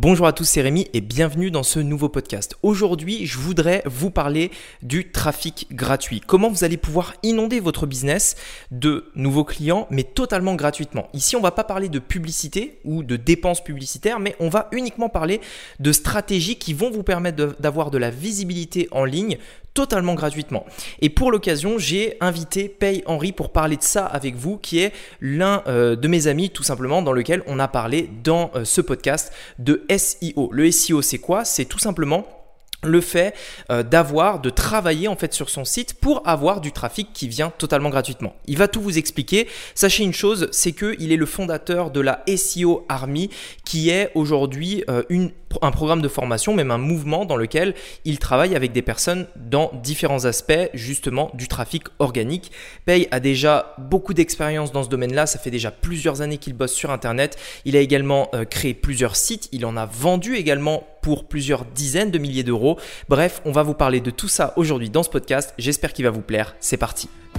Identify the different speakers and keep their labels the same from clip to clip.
Speaker 1: Bonjour à tous, c'est Rémi et bienvenue dans ce nouveau podcast. Aujourd'hui, je voudrais vous parler du trafic gratuit. Comment vous allez pouvoir inonder votre business de nouveaux clients, mais totalement gratuitement? Ici, on va pas parler de publicité ou de dépenses publicitaires, mais on va uniquement parler de stratégies qui vont vous permettre d'avoir de la visibilité en ligne totalement gratuitement. Et pour l'occasion, j'ai invité Pay Henry pour parler de ça avec vous, qui est l'un euh, de mes amis tout simplement dans lequel on a parlé dans euh, ce podcast de SEO. Le SEO, c'est quoi? C'est tout simplement le fait euh, d'avoir, de travailler en fait sur son site pour avoir du trafic qui vient totalement gratuitement. Il va tout vous expliquer. Sachez une chose, c'est qu'il est le fondateur de la SEO Army, qui est aujourd'hui euh, un programme de formation, même un mouvement dans lequel il travaille avec des personnes dans différents aspects justement du trafic organique. Pay a déjà beaucoup d'expérience dans ce domaine-là. Ça fait déjà plusieurs années qu'il bosse sur Internet. Il a également euh, créé plusieurs sites. Il en a vendu également pour plusieurs dizaines de milliers d'euros. Bref, on va vous parler de tout ça aujourd'hui dans ce podcast. J'espère qu'il va vous plaire. C'est parti.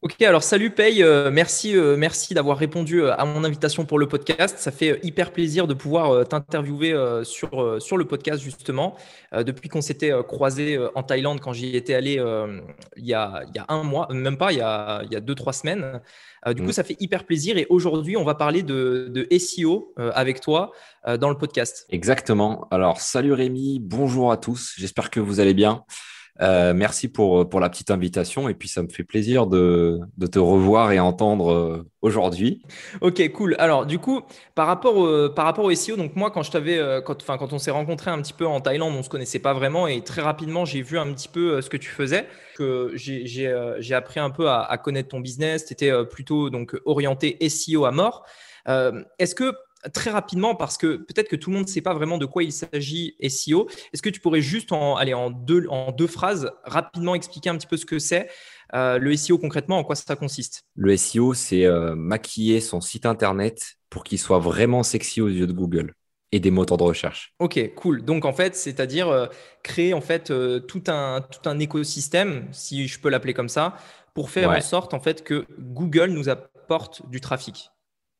Speaker 1: Ok, alors salut Paye, euh, merci, euh, merci d'avoir répondu euh, à mon invitation pour le podcast. Ça fait hyper plaisir de pouvoir t'interviewer sur, sur le podcast justement. depuis qu'on s'était croisé en Thaïlande quand j'y étais allé il, y a, il y a un mois, même pas, il y a, il y a deux, trois semaines. du coup, mm. ça fait hyper plaisir et aujourd'hui, on va parler de, de SEO avec toi dans le podcast.
Speaker 2: Exactement. Alors, salut Rémi, bonjour à tous, j'espère que vous allez bien. Euh, merci pour, pour la petite invitation et puis ça me fait plaisir de, de te revoir et entendre euh, aujourd'hui.
Speaker 1: Ok, cool. Alors du coup, par rapport au, par rapport au SEO, donc moi quand je t'avais, euh, quand, enfin, quand on s'est rencontré un petit peu en Thaïlande, on se connaissait pas vraiment et très rapidement j'ai vu un petit peu ce que tu faisais, que j'ai appris un peu à, à connaître ton business. Tu étais plutôt donc orienté SEO à mort. Est-ce que très rapidement, parce que peut-être que tout le monde ne sait pas vraiment de quoi il s'agit SEO, est-ce que tu pourrais juste en, aller en, deux, en deux phrases rapidement expliquer un petit peu ce que c'est euh, le SEO concrètement, en quoi ça consiste?
Speaker 2: Le SEO, c'est euh, maquiller son site internet pour qu'il soit vraiment sexy aux yeux de Google et des moteurs de recherche.
Speaker 1: Ok, cool. Donc en fait, c'est-à-dire euh, créer en fait tout un tout un écosystème, si je peux l'appeler comme ça, pour faire en sorte en fait que Google nous apporte du trafic.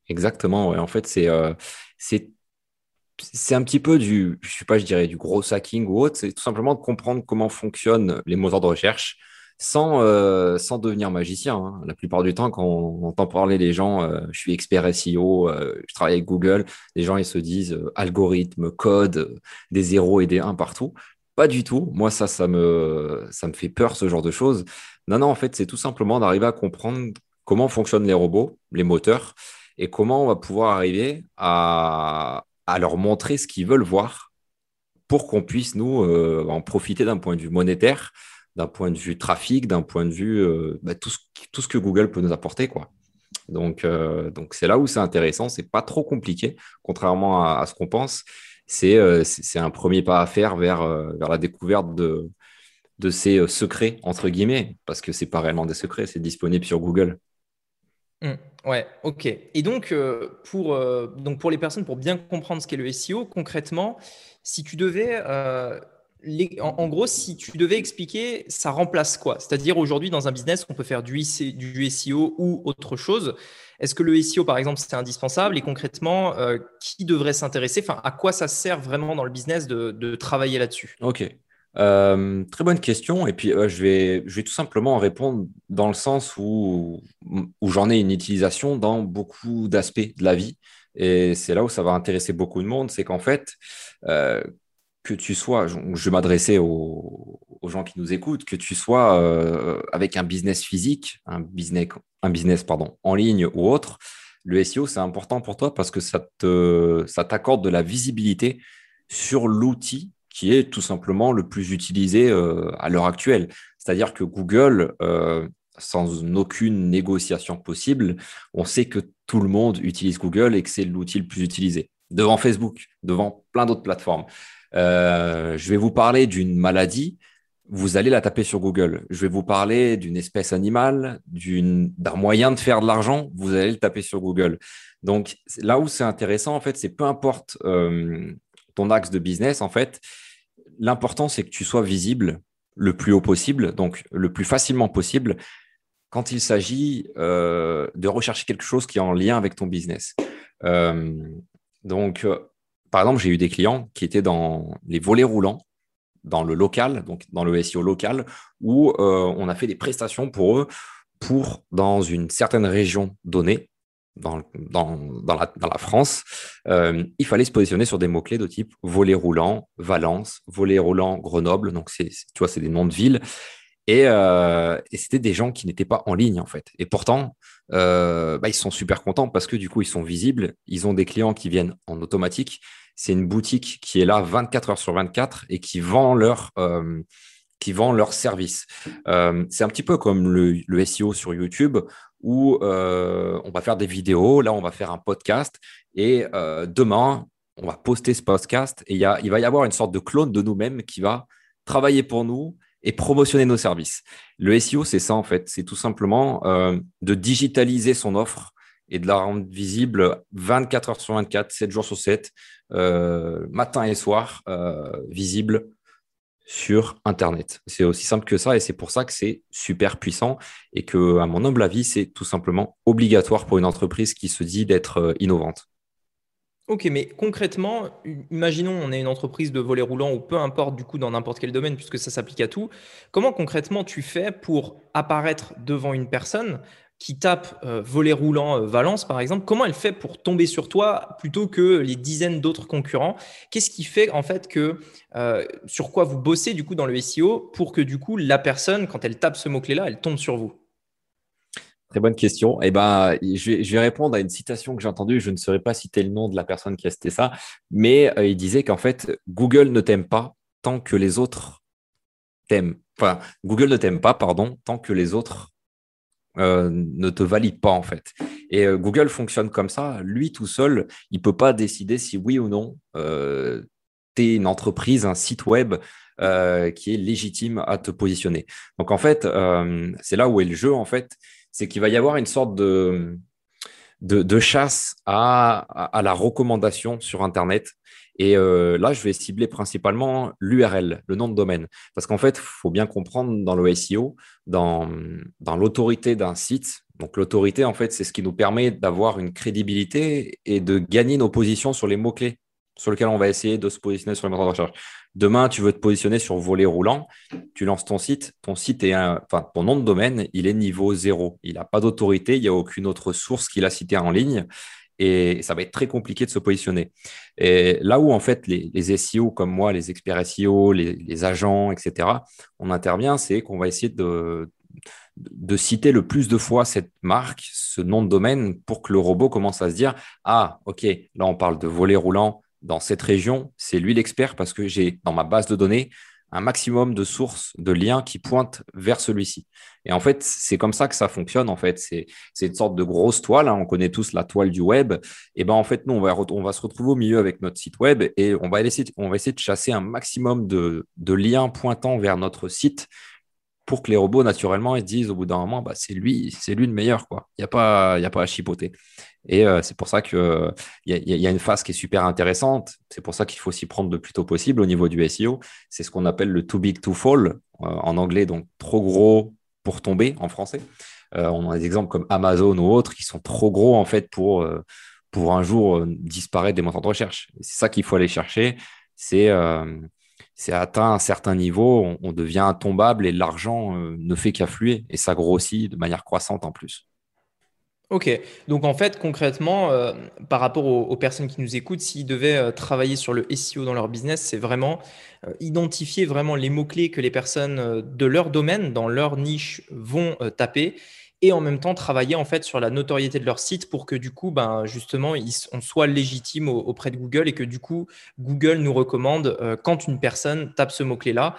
Speaker 2: Exactement. Ouais. En fait, c'est euh, c'est un petit peu du, je sais pas, je dirais du gros hacking ou autre. C'est tout simplement de comprendre comment fonctionnent les moteurs de recherche sans, euh, sans devenir magicien. Hein. La plupart du temps, quand on entend parler les gens, euh, je suis expert SEO, je travaille avec Google, les gens ils se disent algorithme, code, des zéros et des 1 partout. Pas du tout. Moi, ça, ça me, ça me fait peur, ce genre de choses. Non, non, en fait, c'est tout simplement d'arriver à comprendre comment fonctionnent les robots, les moteurs, et comment on va pouvoir arriver à, leur montrer ce qu'ils veulent voir pour qu'on puisse, nous, euh, en profiter d'un point de vue monétaire, d'un point de vue trafic, d'un point de vue euh, bah, tout, ce, que Google peut nous apporter. Quoi. Donc, euh, donc c'est là où c'est intéressant, c'est pas trop compliqué, contrairement à, ce qu'on pense. C'est un premier pas à faire vers, vers la découverte de, de ces secrets, entre guillemets, parce que c'est pas réellement des secrets, c'est disponible sur Google.
Speaker 1: Mmh. Ouais, ok. Et donc, euh, pour, euh, donc, pour les personnes, pour bien comprendre ce qu'est le SEO, concrètement, si tu devais, euh, en, gros, si tu devais expliquer, ça remplace quoi? C'est-à-dire, aujourd'hui, dans un business, on peut faire du, SEO ou autre chose. Est-ce que le SEO, par exemple, c'est indispensable? Et concrètement, qui devrait s'intéresser? Enfin, à quoi ça sert vraiment dans le business de, de travailler là-dessus?
Speaker 2: Ok. Euh, très bonne question. Et puis, euh, je, vais, je tout simplement répondre dans le sens où, j'en ai une utilisation dans beaucoup d'aspects de la vie. Et c'est là où ça va intéresser beaucoup de monde. C'est qu'en fait, euh, que tu sois, je, vais m'adresser aux, aux, gens qui nous écoutent, que tu sois avec un business physique, un business, un business pardon, en ligne ou autre, le SEO, c'est important pour toi parce que ça t'accorde ça de la visibilité sur l'outil qui est tout simplement le plus utilisé euh, à l'heure actuelle. C'est-à-dire que Google, euh, sans aucune négociation possible, on sait que tout le monde utilise Google et que c'est l'outil le plus utilisé, devant Facebook, devant plein d'autres plateformes. Euh, je vais vous parler d'une maladie vous allez la taper sur Google. Je vais vous parler d'une espèce animale, d'un moyen de faire de l'argent, vous allez le taper sur Google. Donc là où c'est intéressant, en fait, c'est peu importe ton axe de business, en fait, l'important c'est que tu sois visible le plus haut possible, donc le plus facilement possible, quand il s'agit euh, de rechercher quelque chose qui est en lien avec ton business. Euh, donc, par exemple, j'ai eu des clients qui étaient dans les volets roulants dans le local, donc dans le SEO local, où euh, on a fait des prestations pour eux pour, dans une certaine région donnée, dans, la, France, euh, il fallait se positionner sur des mots-clés de type volet roulant, Valence, volet roulant, Grenoble. Donc, tu vois, c'est des noms de villes. Et, euh, et c'était des gens qui n'étaient pas en ligne, en fait. Et pourtant, bah, ils sont super contents parce que du coup, ils sont visibles. Ils ont des clients qui viennent en automatique c'est une boutique qui est là 24 heures sur 24 et qui vend leur, euh, qui vend leur service. Euh, c'est un petit peu comme le, SEO sur YouTube où euh, on va faire des vidéos, là on va faire un podcast. Et demain on va poster ce podcast. Et il va y avoir une sorte de clone de nous-mêmes qui va travailler pour nous et promotionner nos services. Le SEO, c'est ça en fait, c'est tout simplement de digitaliser son offre et de la rendre visible 24 heures sur 24, 7 jours sur 7, euh, matin et soir, euh, visible sur Internet. C'est aussi simple que ça et c'est pour ça que c'est super puissant et que, à mon humble avis, c'est tout simplement obligatoire pour une entreprise qui se dit d'être euh, innovante.
Speaker 1: Ok, mais concrètement, imaginons on est une entreprise de volet roulant ou peu importe du coup dans n'importe quel domaine puisque ça s'applique à tout. Comment concrètement tu fais pour apparaître devant une personne qui tape euh, volet roulant euh, Valence, par exemple, comment elle fait pour tomber sur toi plutôt que les dizaines d'autres concurrents? Qu'est-ce qui fait en fait que euh, sur quoi vous bossez du coup dans le SEO pour que du coup la personne, quand elle tape ce mot-clé-là, elle tombe sur vous?
Speaker 2: Très bonne question. Eh ben, je vais, répondre à une citation que j'ai entendue. Je ne saurais pas citer le nom de la personne qui a cité ça, mais il disait qu'en fait, Google ne t'aime pas tant que les autres t'aiment. Enfin, Google ne t'aime pas, pardon, tant que les autres euh, ne te valide pas en fait. Et euh, Google fonctionne comme ça. Lui tout seul, il peut pas décider si oui ou non euh, tu es une entreprise, un site web qui est légitime à te positionner. Donc en fait, c'est là où est le jeu en fait, c'est qu'il va y avoir une sorte de chasse à, la recommandation sur Internet. Et euh, là, je vais cibler principalement l'URL, le nom de domaine. Parce qu'en fait, il faut bien comprendre dans le SEO, dans, l'autorité d'un site, donc l'autorité, en fait, c'est ce qui nous permet d'avoir une crédibilité et de gagner nos positions sur les mots-clés sur lesquels on va essayer de se positionner sur les moteurs de recherche. Demain, tu veux te positionner sur volet roulant, tu lances ton site, ton site est un, enfin, ton nom de domaine, il est niveau zéro. Il n'a pas d'autorité, il n'y a aucune autre source qu'il a citée en ligne et ça va être très compliqué de se positionner. Et là où en fait les, les SEO comme moi, les experts SEO, les, agents, etc., on intervient, c'est qu'on va essayer de, de citer le plus de fois cette marque, ce nom de domaine, pour que le robot commence à se dire ah ok, là on parle de volet roulant dans cette région, c'est lui l'expert parce que j'ai dans ma base de données un maximum de sources, de liens qui pointent vers celui-ci. Et en fait, c'est comme ça que ça fonctionne. En fait, c'est une sorte de grosse toile. Hein. On connaît tous la toile du web. Et ben en fait, nous, on va, on va se retrouver au milieu avec notre site web et on va essayer, on va essayer de chasser un maximum de, de liens pointant vers notre site pour que les robots, naturellement, ils se disent au bout d'un moment, bah, c'est lui, c'est lui le meilleur. Il n'y a, a pas à chipoter. Et euh, c'est pour ça qu'il y, a, y a une phase qui est super intéressante. C'est pour ça qu'il faut s'y prendre le plus tôt possible au niveau du SEO. C'est ce qu'on appelle le too big to fall euh, en anglais, donc trop gros pour tomber en français. Euh, on a des exemples comme Amazon ou autres qui sont trop gros en fait pour, pour un jour disparaître des moteurs de recherche. C'est ça qu'il faut aller chercher. C'est c'est atteint un certain niveau, on, devient intombable et l'argent euh, ne fait qu'affluer et ça grossit de manière croissante en plus.
Speaker 1: Ok, donc en fait concrètement, euh, par rapport aux, personnes qui nous écoutent, s'ils devaient euh, travailler sur le SEO dans leur business, c'est vraiment identifier vraiment les mots-clés que les personnes de leur domaine, dans leur niche, vont taper et en même temps travailler en fait sur la notoriété de leur site pour que du coup, ben, justement, on soit légitime auprès de Google et que du coup, Google nous recommande euh, quand une personne tape ce mot-clé-là.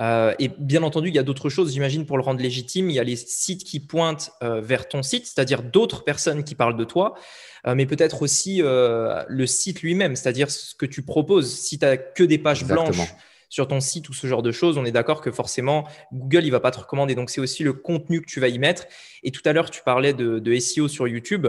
Speaker 1: Euh, et bien entendu, il y a d'autres choses, j'imagine, pour le rendre légitime. Il y a les sites qui pointent euh, vers ton site, c'est-à-dire d'autres personnes qui parlent de toi, mais peut-être aussi le site lui-même, c'est-à-dire ce que tu proposes. Si tu n'as que des pages blanches sur ton site ou ce genre de choses, on est d'accord que forcément, Google, il va pas te recommander. Donc, c'est aussi le contenu que tu vas y mettre. Et tout à l'heure, tu parlais de, SEO sur YouTube.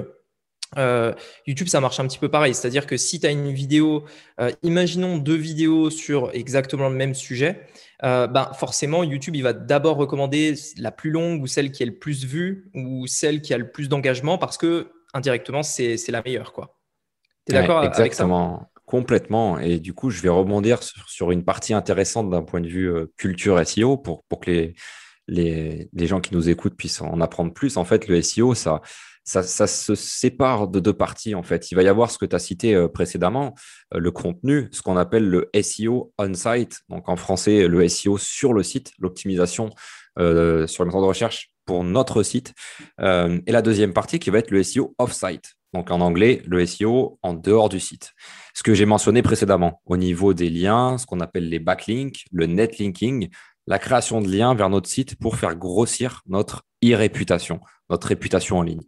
Speaker 1: Euh, YouTube, ça marche un petit peu pareil. C'est-à-dire que si tu as une vidéo, euh, imaginons deux vidéos sur exactement le même sujet, euh, ben forcément, YouTube, il va d'abord recommander la plus longue ou celle qui est le plus vue ou celle qui a le plus d'engagement parce que indirectement, c'est la meilleure.
Speaker 2: Tu es d'accord avec ça? Exactement, complètement. Et du coup, je vais rebondir sur, une partie intéressante d'un point de vue culture SEO pour, pour que les, les, les gens qui nous écoutent puissent en apprendre plus. En fait, le SEO, ça ça, se sépare de deux parties en fait. Il va y avoir ce que tu as cité euh, précédemment, euh, le contenu, ce qu'on appelle le SEO on-site, donc en français le SEO sur le site, l'optimisation euh, sur le moteur de recherche pour notre site. et la deuxième partie qui va être le SEO off-site, donc en anglais le SEO en dehors du site. Ce que j'ai mentionné précédemment au niveau des liens, ce qu'on appelle les backlinks, le netlinking, la création de liens vers notre site pour faire grossir notre e-réputation, notre réputation en ligne.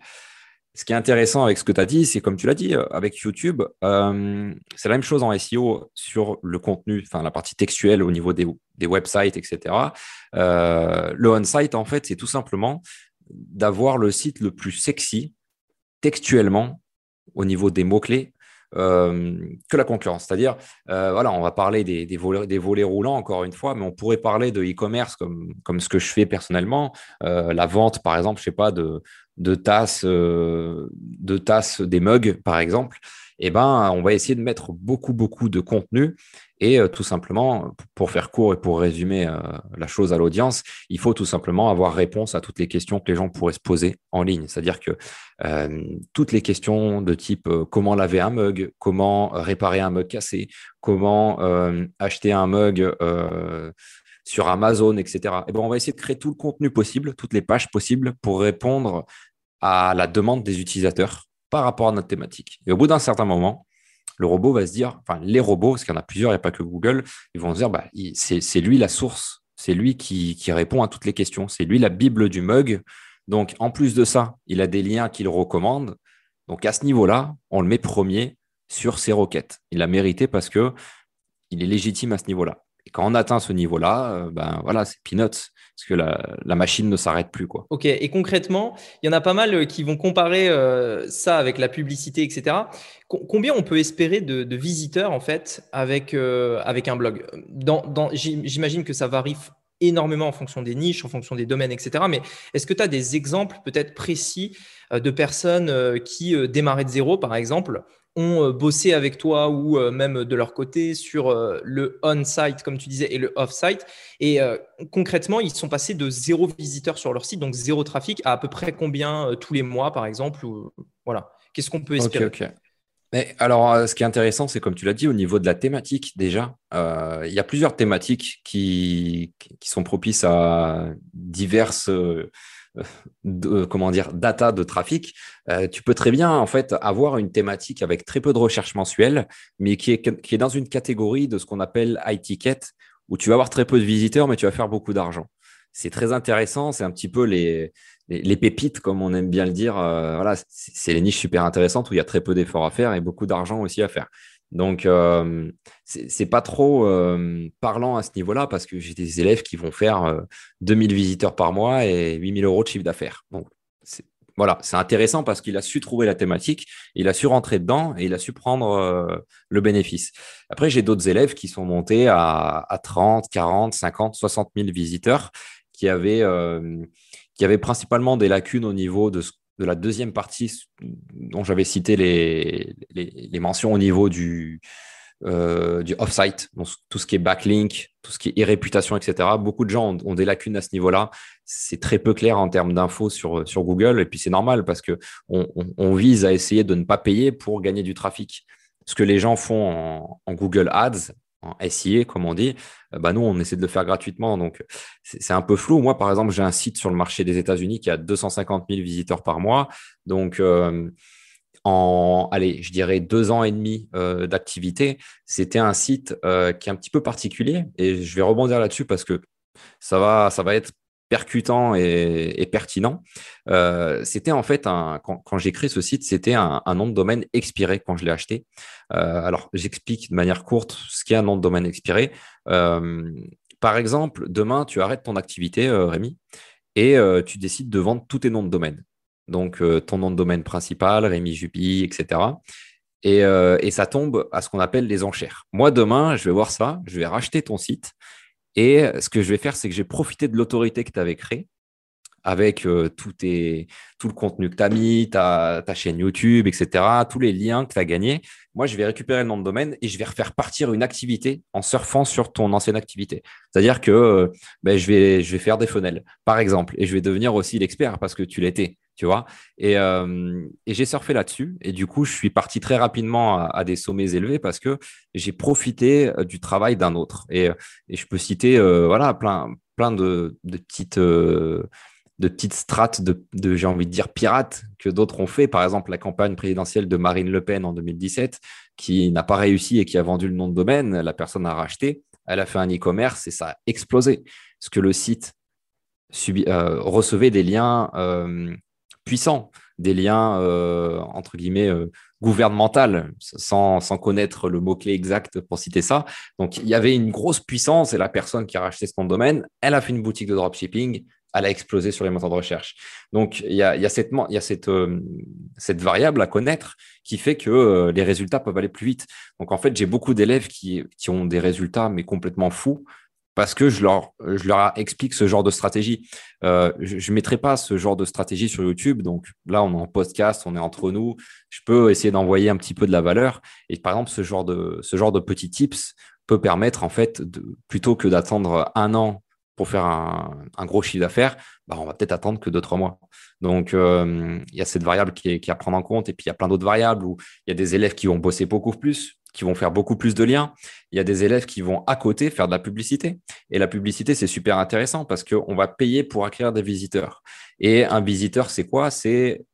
Speaker 2: Ce qui est intéressant avec ce que tu as dit, c'est comme tu l'as dit, euh, avec YouTube, euh, c'est la même chose en SEO sur le contenu, enfin la partie textuelle au niveau des, websites, etc. Euh, le on-site, en fait, c'est tout simplement d'avoir le site le plus sexy textuellement au niveau des mots-clés que la concurrence. C'est-à-dire, euh, voilà, on va parler des, des, volets, roulants encore une fois, mais on pourrait parler de e-commerce comme, comme ce que je fais personnellement. Euh, la vente, par exemple, je sais pas, de, de tasses, de tasses, des mugs, par exemple. Eh ben, on va essayer de mettre beaucoup, beaucoup de contenu et euh, tout simplement, pour faire court et pour résumer euh, la chose à l'audience, il faut tout simplement avoir réponse à toutes les questions que les gens pourraient se poser en ligne. C'est-à-dire que euh, toutes les questions de type comment laver un mug, comment réparer un mug cassé, comment acheter un mug sur Amazon, etc. Et eh ben, on va essayer de créer tout le contenu possible, toutes les pages possibles pour répondre à la demande des utilisateurs par rapport à notre thématique. Et au bout d'un certain moment, le robot va se dire, enfin les robots, parce qu'il y en a plusieurs, il n'y a pas que Google, ils vont se dire, bah, c'est lui la source, c'est lui qui, répond à toutes les questions, c'est lui la Bible du mug. Donc en plus de ça, il a des liens qu'il recommande. Donc à ce niveau-là, on le met premier sur ses requêtes. Il a mérité parce que il est légitime à ce niveau-là. Quand on atteint ce niveau-là, euh, ben voilà, c'est peanuts, parce que la, machine ne s'arrête plus. Quoi.
Speaker 1: Ok, et concrètement, il y en a pas mal euh, qui vont comparer euh, ça avec la publicité, etc. combien on peut espérer de, visiteurs, en fait, avec, avec un blog? Dans, dans, J'imagine que ça varie énormément en fonction des niches, en fonction des domaines, etc. Mais est-ce que tu as des exemples peut-être précis de personnes qui démarraient de zéro, par exemple, ont euh, bossé avec toi ou euh, même de leur côté sur euh, le on-site, comme tu disais, et le off-site. Et concrètement, ils sont passés de zéro visiteur sur leur site, donc zéro trafic, à à peu près combien tous les mois, par exemple ou, Voilà. Qu'est-ce qu'on peut espérer?
Speaker 2: Mais alors, ce qui est intéressant, c'est comme tu l'as dit, au niveau de la thématique, déjà, il y a plusieurs thématiques qui, qui sont propices à diverses de, comment dire, data de trafic, euh, tu peux très bien en fait avoir une thématique avec très peu de recherche mensuelle, mais qui est, dans une catégorie de ce qu'on appelle high ticket, où tu vas avoir très peu de visiteurs, mais tu vas faire beaucoup d'argent. C'est très intéressant, c'est un petit peu les, les, pépites, comme on aime bien le dire. Euh, voilà, c'est les niches super intéressantes où il y a très peu d'efforts à faire et beaucoup d'argent aussi à faire. Donc, euh, c'est pas trop euh, parlant à ce niveau-là parce que j'ai des élèves qui vont faire 2000 euh, visiteurs par mois et 8000 euros de chiffre d'affaires. Donc, voilà, c'est intéressant parce qu'il a su trouver la thématique, il a su rentrer dedans et il a su prendre le bénéfice. Après, j'ai d'autres élèves qui sont montés à, 30, 40, 50, 60 000 visiteurs qui avaient, qui avaient principalement des lacunes au niveau de ce de la deuxième partie dont j'avais cité les, mentions au niveau du, euh, du off-site, tout ce qui est backlink, tout ce qui est réputation, etc. Beaucoup de gens ont, des lacunes à ce niveau-là. C'est très peu clair en termes d'infos sur, Google. Et puis c'est normal parce qu'on on, vise à essayer de ne pas payer pour gagner du trafic. Ce que les gens font en Google Ads, en SIA, comme on dit, euh, bah nous, on essaie de le faire gratuitement. Donc, c'est un peu flou. Moi, par exemple, j'ai un site sur le marché des États-Unis qui a 250 000 visiteurs par mois. Donc, euh, en, allez, je dirais deux ans et demi euh, d'activité, c'était un site qui est un petit peu particulier. Et je vais rebondir là-dessus parce que ça va, ça va être percutant et, pertinent. Euh, c'était en fait, un, quand, j'ai créé ce site, c'était un, nom de domaine expiré quand je l'ai acheté. Euh, alors, j'explique de manière courte ce qu'est un nom de domaine expiré. Euh, par exemple, demain, tu arrêtes ton activité, Rémi, et tu décides de vendre tous tes noms de domaine. Donc, ton nom de domaine principal, Rémi Juppy, etc. Et, et, ça tombe à ce qu'on appelle les enchères. Moi, demain, je vais voir ça, je vais racheter ton site et ce que je vais faire, c'est que j'ai profité de l'autorité que tu avais créée avec euh, tout, le contenu que tu as mis, ta, chaîne YouTube, etc., tous les liens que tu as gagnés. Moi, je vais récupérer le nom de domaine et je vais refaire partir une activité en surfant sur ton ancienne activité. C'est-à-dire que euh, ben, je, vais, je vais faire des fenêtres, par exemple, et je vais devenir aussi l'expert parce que tu l'étais tu vois. Euh, et, j'ai surfé là-dessus. Et du coup, je suis parti très rapidement à, des sommets élevés parce que j'ai profité euh, du travail d'un autre. Et, je peux citer euh, voilà, plein, plein de, petites. de petites strates de, j'ai envie de dire, pirates que d'autres ont fait. Par exemple, la campagne présidentielle de Marine Le Pen en 2017, qui n'a pas réussi et qui a vendu le nom de domaine. La personne a racheté. Elle a fait un e-commerce et ça a explosé. Parce que le site recevait des liens puissants, des liens, euh, entre guillemets, euh, gouvernemental, sans, sans, connaître le mot-clé exact pour citer ça. Donc, il y avait une grosse puissance et la personne qui a racheté son domaine, elle a fait une boutique de dropshipping, elle a explosé sur les moteurs de recherche. Donc, il y a, y a, cette, y a cette, euh, cette variable à connaître qui fait que les résultats peuvent aller plus vite. Donc, en fait, j'ai beaucoup d'élèves qui, qui ont des résultats, mais complètement fous, parce que je leur, explique ce genre de stratégie. Euh, je ne mettrai pas ce genre de stratégie sur YouTube. Donc là, on est en podcast, on est entre nous. Je peux essayer d'envoyer un petit peu de la valeur. Et par exemple, ce genre de, petits tips peut permettre, en fait, plutôt que d'attendre un an pour faire un, un gros chiffre d'affaires, bah, on va peut-être attendre que deux, trois mois. Donc, euh, il y a cette variable qui est, qui est à prendre en compte. Et puis, il y a plein d'autres variables où il y a des élèves qui vont bosser beaucoup plus, qui vont faire beaucoup plus de liens. Il y a des élèves qui vont à côté faire de la publicité. Et la publicité, c'est super intéressant parce qu'on va payer pour acquérir des visiteurs. Et un visiteur, c'est quoi? C'est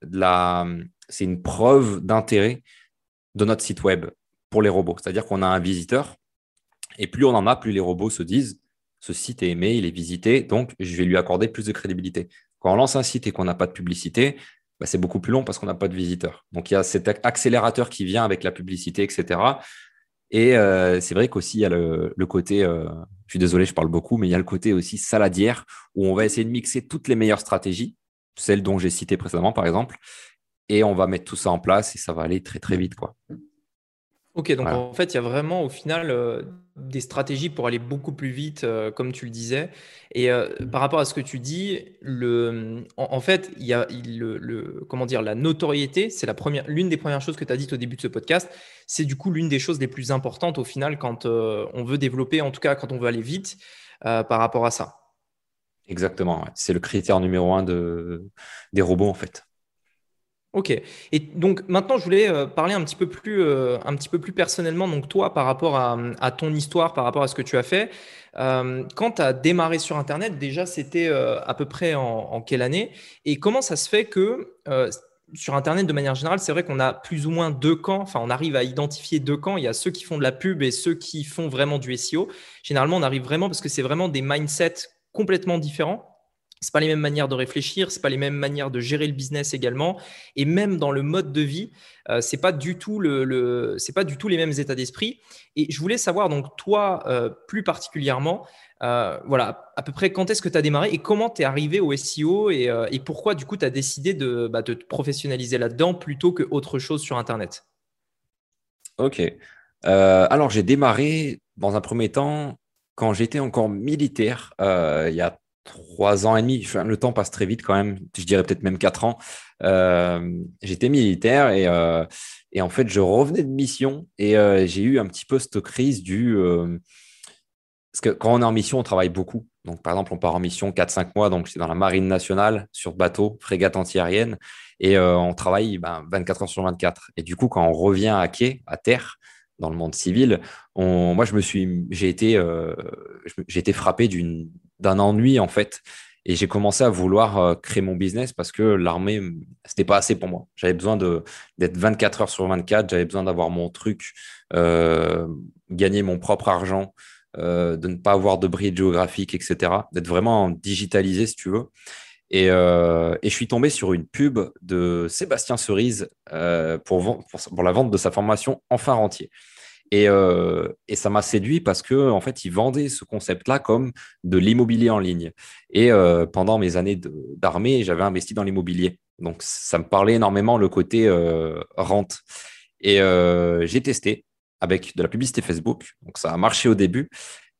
Speaker 2: une preuve d'intérêt de notre site web pour les robots. C'est-à-dire qu'on a un visiteur et plus on en a, plus les robots se disent ce site est aimé, il est visité, donc je vais lui accorder plus de crédibilité. Quand on lance un site et qu'on n'a pas de publicité, bah, c'est beaucoup plus long parce qu'on n'a pas de visiteurs. Donc il y a cet accélérateur qui vient avec la publicité, etc. Et euh, c'est vrai qu'aussi il y a le, côté, euh, je suis désolé, je parle beaucoup, mais il y a le côté aussi saladière où on va essayer de mixer toutes les meilleures stratégies, celles dont j'ai cité précédemment par exemple, et on va mettre tout ça en place et ça va aller très très vite quoi.
Speaker 1: Ok, donc en fait, il y a vraiment au final euh, des stratégies pour aller beaucoup plus vite, euh, comme tu le disais. Et euh, par rapport à ce que tu dis, le, en, fait, il y a le, comment dire, la notoriété, c'est la première, l'une des premières choses que tu as dites au début de ce podcast. C'est du coup l'une des choses les plus importantes au final quand on veut développer, en tout cas quand on veut aller vite par rapport à ça.
Speaker 2: Exactement, c'est le critère numéro un de, des robots en fait.
Speaker 1: Ok. Et donc maintenant, je voulais euh, parler un petit peu plus, euh, un petit peu plus personnellement, donc toi, par rapport à, ton histoire, par rapport à ce que tu as fait. Euh, quand tu as démarré sur Internet, déjà, c'était à peu près en, quelle année? Et comment ça se fait que sur Internet, de manière générale, c'est vrai qu'on a plus ou moins deux camps. Enfin, on arrive à identifier deux camps. Il y a ceux qui font de la pub et ceux qui font vraiment du SEO. Généralement, on arrive vraiment parce que c'est vraiment des mindsets complètement différents c'est pas les mêmes manières de réfléchir, c'est pas les mêmes manières de gérer le business également, et même dans le mode de vie, euh, c'est pas du tout le, c'est pas du tout les mêmes états d'esprit. Et je voulais savoir donc toi euh, plus particulièrement, euh, voilà, à peu près quand est-ce que tu as démarré et comment tu es arrivé au SEO et, et, pourquoi du coup tu as décidé de, bah, de te professionnaliser là-dedans plutôt que autre chose sur Internet?
Speaker 2: Ok. alors j'ai démarré dans un premier temps quand j'étais encore militaire, il y a trois ans et demi. Le temps passe très vite quand même. Je dirais peut-être même quatre ans. Euh, j'étais militaire et, euh, et, en fait, je revenais de mission et euh, j'ai eu un petit peu cette crise du. parce que quand on est en mission, on travaille beaucoup. Donc, par exemple, on part en mission 4-5 mois. Donc, c'est dans la marine nationale, sur bateau, frégate antiaérienne. Et on travaille ben, 24 heures sur 24. Et du coup, quand on revient à quai, à terre, dans le monde civil, on, moi, j'ai été, j'ai été frappé d'une d'un ennui en fait. Et j'ai commencé à vouloir euh, créer mon business parce que l'armée, c'était pas assez pour moi. J'avais besoin d'être 24 heures sur 24, j'avais besoin d'avoir mon truc, euh, gagner mon propre argent, de ne pas avoir de bris géographique, etc. D'être vraiment digitalisé, si tu veux. Et, et, je suis tombé sur une pub de Sébastien Cerise pour, pour, la vente de sa formation Enfin Rentier. Et, et ça m'a séduit parce que en fait, il vendait ce concept-là comme de l'immobilier en ligne. Et pendant mes années d'armée, j'avais investi dans l'immobilier. Donc, ça me parlait énormément le côté rente. Et j'ai testé avec de la publicité Facebook. Donc, ça a marché au début,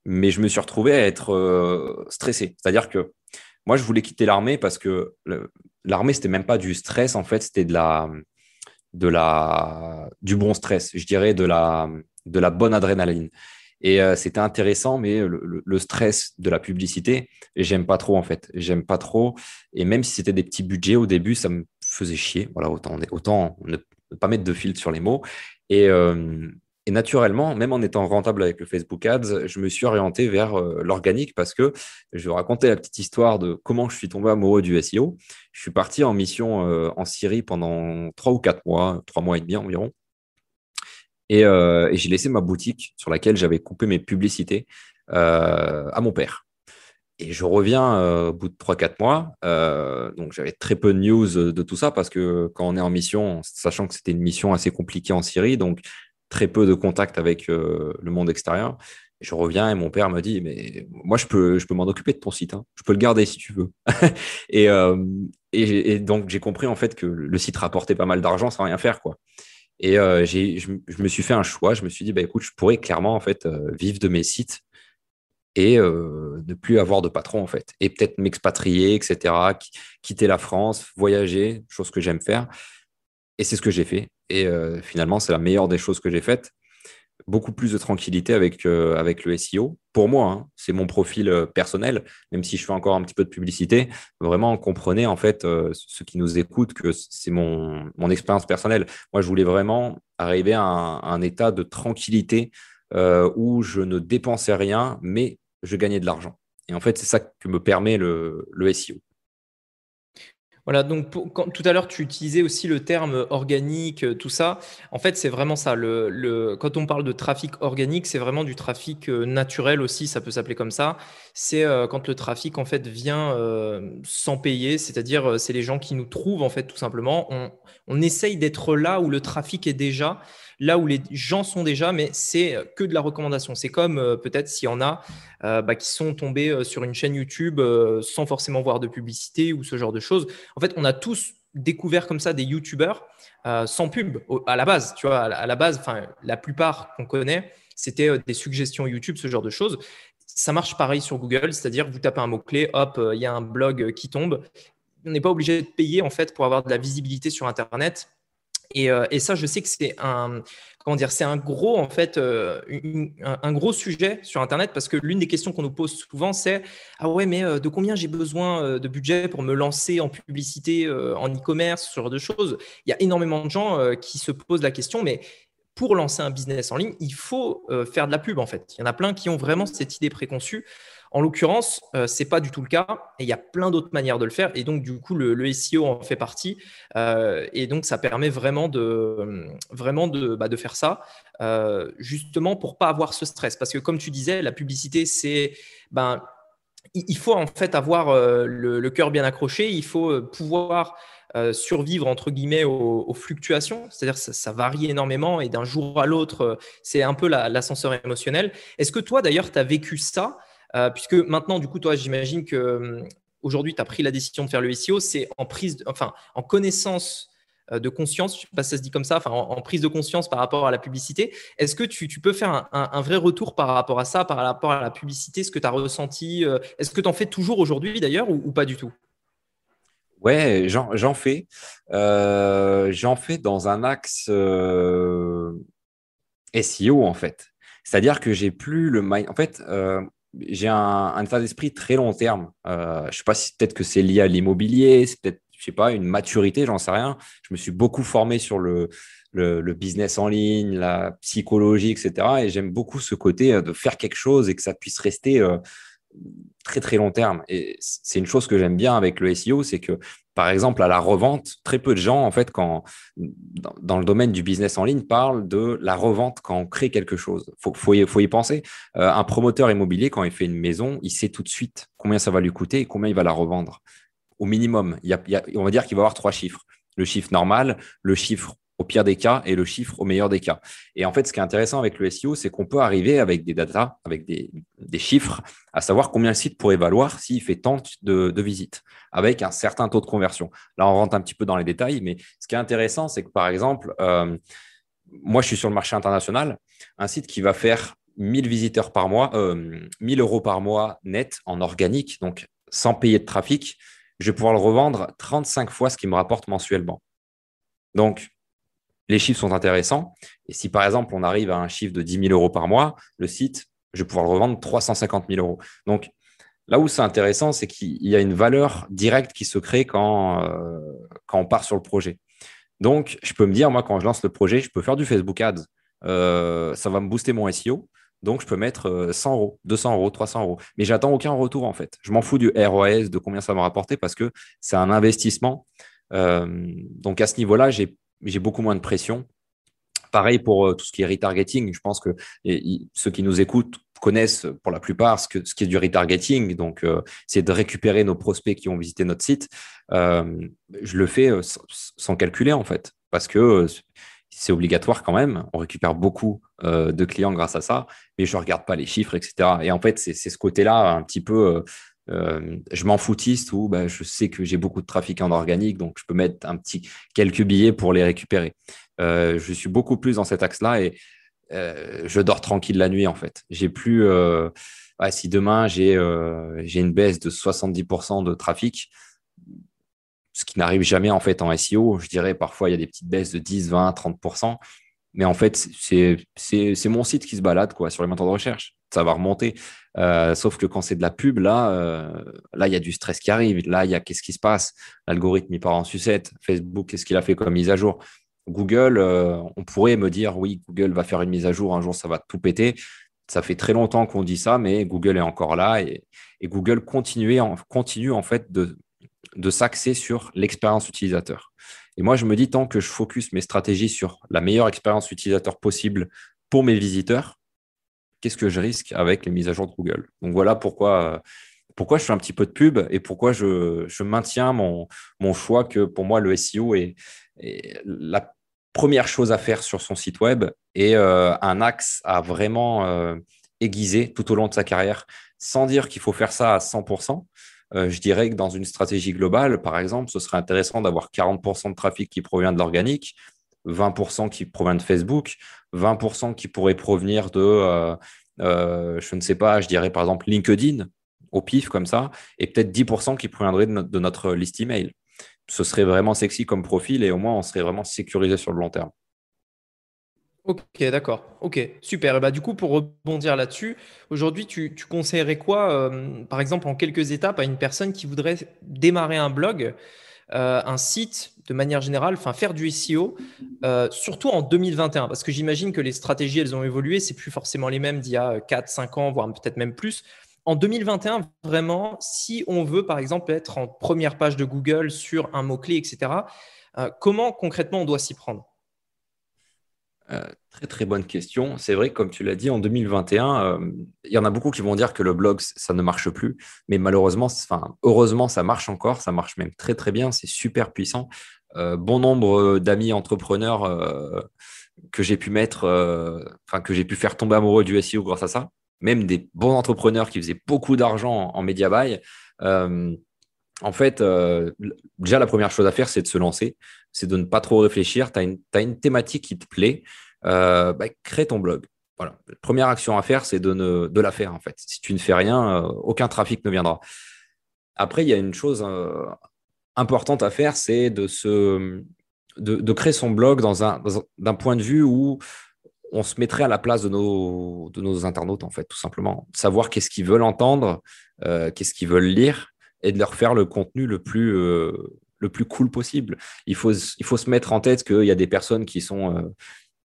Speaker 2: mais je me suis retrouvé à être stressé. C'est-à-dire que moi, je voulais quitter l'armée parce que l'armée, c'était même pas du stress, en fait, c'était de la, de la, du bon stress, je dirais, de la, de la bonne adrénaline. Et euh, c'était intéressant, mais le, stress de la publicité, j'aime pas trop en fait. J'aime pas trop. Et même si c'était des petits budgets au début, ça me faisait chier. Voilà, autant, autant ne pas mettre de filtre sur les mots. Et, euh, et naturellement, même en étant rentable avec le Facebook Ads, je me suis orienté vers euh, l'organique parce que je vais raconter la petite histoire de comment je suis tombé amoureux du SEO. Je suis parti en mission en Syrie pendant trois ou quatre mois, trois mois et demi environ. Euh, et, j'ai laissé ma boutique sur laquelle j'avais coupé mes publicités à mon père. Et je reviens au bout de 3-4 mois. donc, j'avais très peu de news de tout ça parce que quand on est en mission, sachant que c'était une mission assez compliquée en Syrie, donc très peu de contact avec euh, le monde extérieur. je reviens et mon père me dit, mais moi, je peux, je peux m'en occuper de ton site. Hein. Je peux le garder si tu veux. Euh, et, et, donc, j'ai compris en fait que le site rapportait pas mal d'argent sans rien faire. quoi. Et euh, je, me suis fait un choix. Je me suis dit, bah, écoute, je pourrais clairement en fait vivre de mes sites et ne plus avoir de patron en fait. Et peut-être m'expatrier, etc., quitter la France, voyager, chose que j'aime faire. Et c'est ce que j'ai fait. Et euh, finalement, c'est la meilleure des choses que j'ai faites. Beaucoup plus de tranquillité avec, euh, le SEO. Pour moi, hein, c'est mon profil euh, personnel, même si je fais encore un petit peu de publicité. Vraiment, comprenez en fait, ceux qui nous écoutent, que c'est mon, expérience personnelle. Moi, je voulais vraiment arriver à un, état de tranquillité où je ne dépensais rien, mais je gagnais de l'argent. Et en fait, c'est ça que me permet le SEO.
Speaker 1: Voilà, donc tout à l'heure, tu utilisais aussi le terme organique, euh, tout ça. En fait, c'est vraiment ça. Le, quand on parle de trafic organique, c'est vraiment du trafic euh, naturel aussi, ça peut s'appeler comme ça. C'est euh, quand le trafic, en fait, vient sans payer, c'est-à-dire c'est les gens qui nous trouvent, en fait, tout simplement. On, on essaye d'être là où le trafic est déjà là où les gens sont déjà, mais c'est que de la recommandation. C'est comme euh, peut-être s'il y en a euh, bah, qui sont tombés euh, sur une chaîne YouTube sans forcément voir de publicité ou ce genre de choses. En fait, on a tous découvert comme ça des YouTubeurs sans pub à la base. Tu vois, à la base, enfin, la plupart qu'on connaît, c'était des suggestions YouTube, ce genre de choses. Ça marche pareil sur Google, c'est-à-dire vous tapez un mot-clé, hop, il y a un blog qui tombe. On n'est pas obligé de payer en fait pour avoir de la visibilité sur Internet euh, et, ça, je sais que c'est un, comment dire, c'est un gros en fait, euh, un, gros sujet sur Internet parce que l'une des questions qu'on nous pose souvent, c'est ah ouais, mais euh, de combien j'ai besoin de budget pour me lancer en publicité, en e-commerce, ce genre de choses? Il y a énormément de gens qui se posent la question, mais pour lancer un business en ligne, il faut faire de la pub en fait. Il y en a plein qui ont vraiment cette idée préconçue. En l'occurrence, euh, ce n'est pas du tout le cas et il y a plein d'autres manières de le faire. Et donc, du coup, le, SEO en fait partie. Euh, et donc, ça permet vraiment de, vraiment de, bah, faire ça, euh, justement pour pas avoir ce stress. Parce que, comme tu disais, la publicité, c'est. Ben, il faut en fait avoir le, cœur bien accroché, il faut pouvoir survivre entre guillemets aux, fluctuations, c'est-à-dire ça, ça varie énormément et d'un jour à l'autre, c'est un peu l'ascenseur émotionnel. Est-ce que toi d'ailleurs, tu as vécu ça euh, puisque maintenant, du coup, toi, j'imagine que euh, aujourd'hui, tu as pris la décision de faire le SEO, c'est en prise, enfin, en connaissance euh, de conscience, je sais pas si ça se dit comme ça, en, prise de conscience par rapport à la publicité. Est-ce que tu, peux faire un, vrai retour par rapport à ça, par rapport à la publicité, ce que tu as ressenti Est-ce que tu en fais toujours aujourd'hui d'ailleurs ou, pas du tout?
Speaker 2: Ouais, j'en fais. j'en fais dans un axe SEO en fait. C'est-à-dire que j'ai plus le mind. En fait, j'ai un, état d'esprit très long terme. Euh, je sais pas si peut-être que c'est lié à l'immobilier, c'est peut-être, je sais pas, une maturité, j'en sais rien. Je me suis beaucoup formé sur le, le, business en ligne, la psychologie, etc. Et j'aime beaucoup ce côté euh, de faire quelque chose et que ça puisse rester euh, très très long terme. Et c'est une chose que j'aime bien avec le SEO, c'est que par exemple, à la revente, très peu de gens, en fait, quand, dans, le domaine du business en ligne, parlent de la revente quand on crée quelque chose. Il faut, y, penser. Euh, un promoteur immobilier, quand il fait une maison, il sait tout de suite combien ça va lui coûter et combien il va la revendre. Au minimum, on va dire qu'il va avoir trois chiffres. Le chiffre normal, le chiffre au pire des cas et le chiffre au meilleur des cas. Et en fait, ce qui est intéressant avec le SEO, c'est qu'on peut arriver avec des data, avec des, chiffres, à savoir combien le site pourrait valoir s'il fait tant de, visites, avec un certain taux de conversion. Là, on rentre un petit peu dans les détails, mais ce qui est intéressant, c'est que par exemple, euh, moi, je suis sur le marché international, un site qui va faire 1000 visiteurs par mois, 1000 euh, euros par mois net en organique, donc sans payer de trafic, je vais pouvoir le revendre 35 fois ce qui me rapporte mensuellement. Donc, les chiffres sont intéressants. Et si par exemple on arrive à un chiffre de 10 000 euros par mois, le site, je vais pouvoir le revendre 350 000 euros. Donc là où c'est intéressant, c'est qu'il y a une valeur directe qui se crée quand, euh, quand on part sur le projet. Donc je peux me dire, moi, quand je lance le projet, je peux faire du Facebook Ads. Euh, ça va me booster mon SEO. Donc, je peux mettre 100 euh, euros, 200 euros, 300 euros. Mais j'attends aucun retour, en fait. Je m'en fous du ROAS, de combien ça va me rapporter, parce que c'est un investissement. donc, à ce niveau-là, j'ai j'ai beaucoup moins de pression. Pareil pour euh, tout ce qui est retargeting. Je pense que ceux qui nous écoutent connaissent pour la plupart ce, qui est du retargeting. Donc, euh, c'est de récupérer nos prospects qui ont visité notre site. Euh, je le fais sans, calculer, en fait, parce que c'est obligatoire quand même. On récupère beaucoup de clients grâce à ça, mais je ne regarde pas les chiffres, etc. Et en fait, c'est ce côté-là un petit peu euh, je m'en foutiste ou bah, je sais que j'ai beaucoup de trafic en organique, donc je peux mettre un petit quelques billets pour les récupérer. Euh, je suis beaucoup plus dans cet axe-là et euh, je dors tranquille la nuit en fait. J'ai plus si demain j'ai une baisse de 70% de trafic, ce qui n'arrive jamais en fait en SEO, je dirais parfois il y a des petites baisses de 10, 20, 30%. Mais en fait, c'est mon site qui se balade quoi, sur les moteurs de recherche. Ça va remonter. Euh, sauf que quand c'est de la pub, là, euh, là, il y a du stress qui arrive. Là, il y a qu'est-ce qui se passe? L'algorithme, il part en sucette. Facebook, qu'est-ce qu'il a fait comme mise à jour? Google, euh, on pourrait me dire, oui, Google va faire une mise à jour, un jour, ça va tout péter. Ça fait très longtemps qu'on dit ça, mais Google est encore là et, Google continue en, continue en fait de, de s'axer sur l'expérience utilisateur. Et moi, je me dis, tant que je focus mes stratégies sur la meilleure expérience utilisateur possible pour mes visiteurs, qu'est-ce que je risque avec les mises à jour de Google Donc voilà pourquoi, pourquoi je fais un petit peu de pub et pourquoi je, maintiens mon, mon, choix que pour moi, le SEO est, la première chose à faire sur son site web et euh, un axe à vraiment euh, aiguiser tout au long de sa carrière, sans dire qu'il faut faire ça à 100%. Euh, je dirais que dans une stratégie globale, par exemple, ce serait intéressant d'avoir 40% de trafic qui provient de l'organique, 20% qui provient de Facebook, 20% qui pourrait provenir de, euh, euh, je ne sais pas, je dirais par exemple LinkedIn, au pif comme ça, et peut-être 10% qui proviendrait de notre liste email. Ce serait vraiment sexy comme profil et au moins on serait vraiment sécurisé sur le long terme.
Speaker 1: Ok, d'accord. Ok, super. bah, du coup, pour rebondir là-dessus, aujourd'hui, tu, conseillerais quoi, euh, par exemple, en quelques étapes à une personne qui voudrait démarrer un blog, euh, un site de manière générale, enfin faire du SEO, euh, surtout en 2021, parce que j'imagine que les stratégies, elles ont évolué, c'est plus forcément les mêmes d'il y a 4, 5 ans, voire peut-être même plus. En 2021, vraiment, si on veut, par exemple, être en première page de Google sur un mot-clé, etc., comment concrètement on doit s'y prendre?
Speaker 2: Euh, très très bonne question. C'est vrai, comme tu l'as dit, en 2021, euh, il y en a beaucoup qui vont dire que le blog, ça ne marche plus. Mais malheureusement, enfin, heureusement, ça marche encore. Ça marche même très très bien. C'est super puissant. Euh, bon nombre d'amis entrepreneurs que j'ai pu mettre, enfin, que j'ai pu faire tomber amoureux du SEO grâce à ça. Même des bons entrepreneurs qui faisaient beaucoup d'argent en, média buy. en fait, déjà, la première chose à faire, c'est de se lancer c'est de ne pas trop réfléchir. Tu as, une thématique qui te plaît, euh, bah, crée ton blog. Voilà. La première action à faire, c'est de, la faire en fait. Si tu ne fais rien, euh, aucun trafic ne viendra. Après, il y a une chose euh, importante à faire, c'est de, créer son blog dans un, d'un point de vue où on se mettrait à la place de nos, de nos internautes, en fait, tout simplement. Savoir qu'est-ce qu'ils veulent entendre, qu'est-ce qu'ils veulent lire, et de leur faire le contenu le plus, le plus cool possible. Il faut, il faut se mettre en tête qu'il y a des personnes qui sont, euh,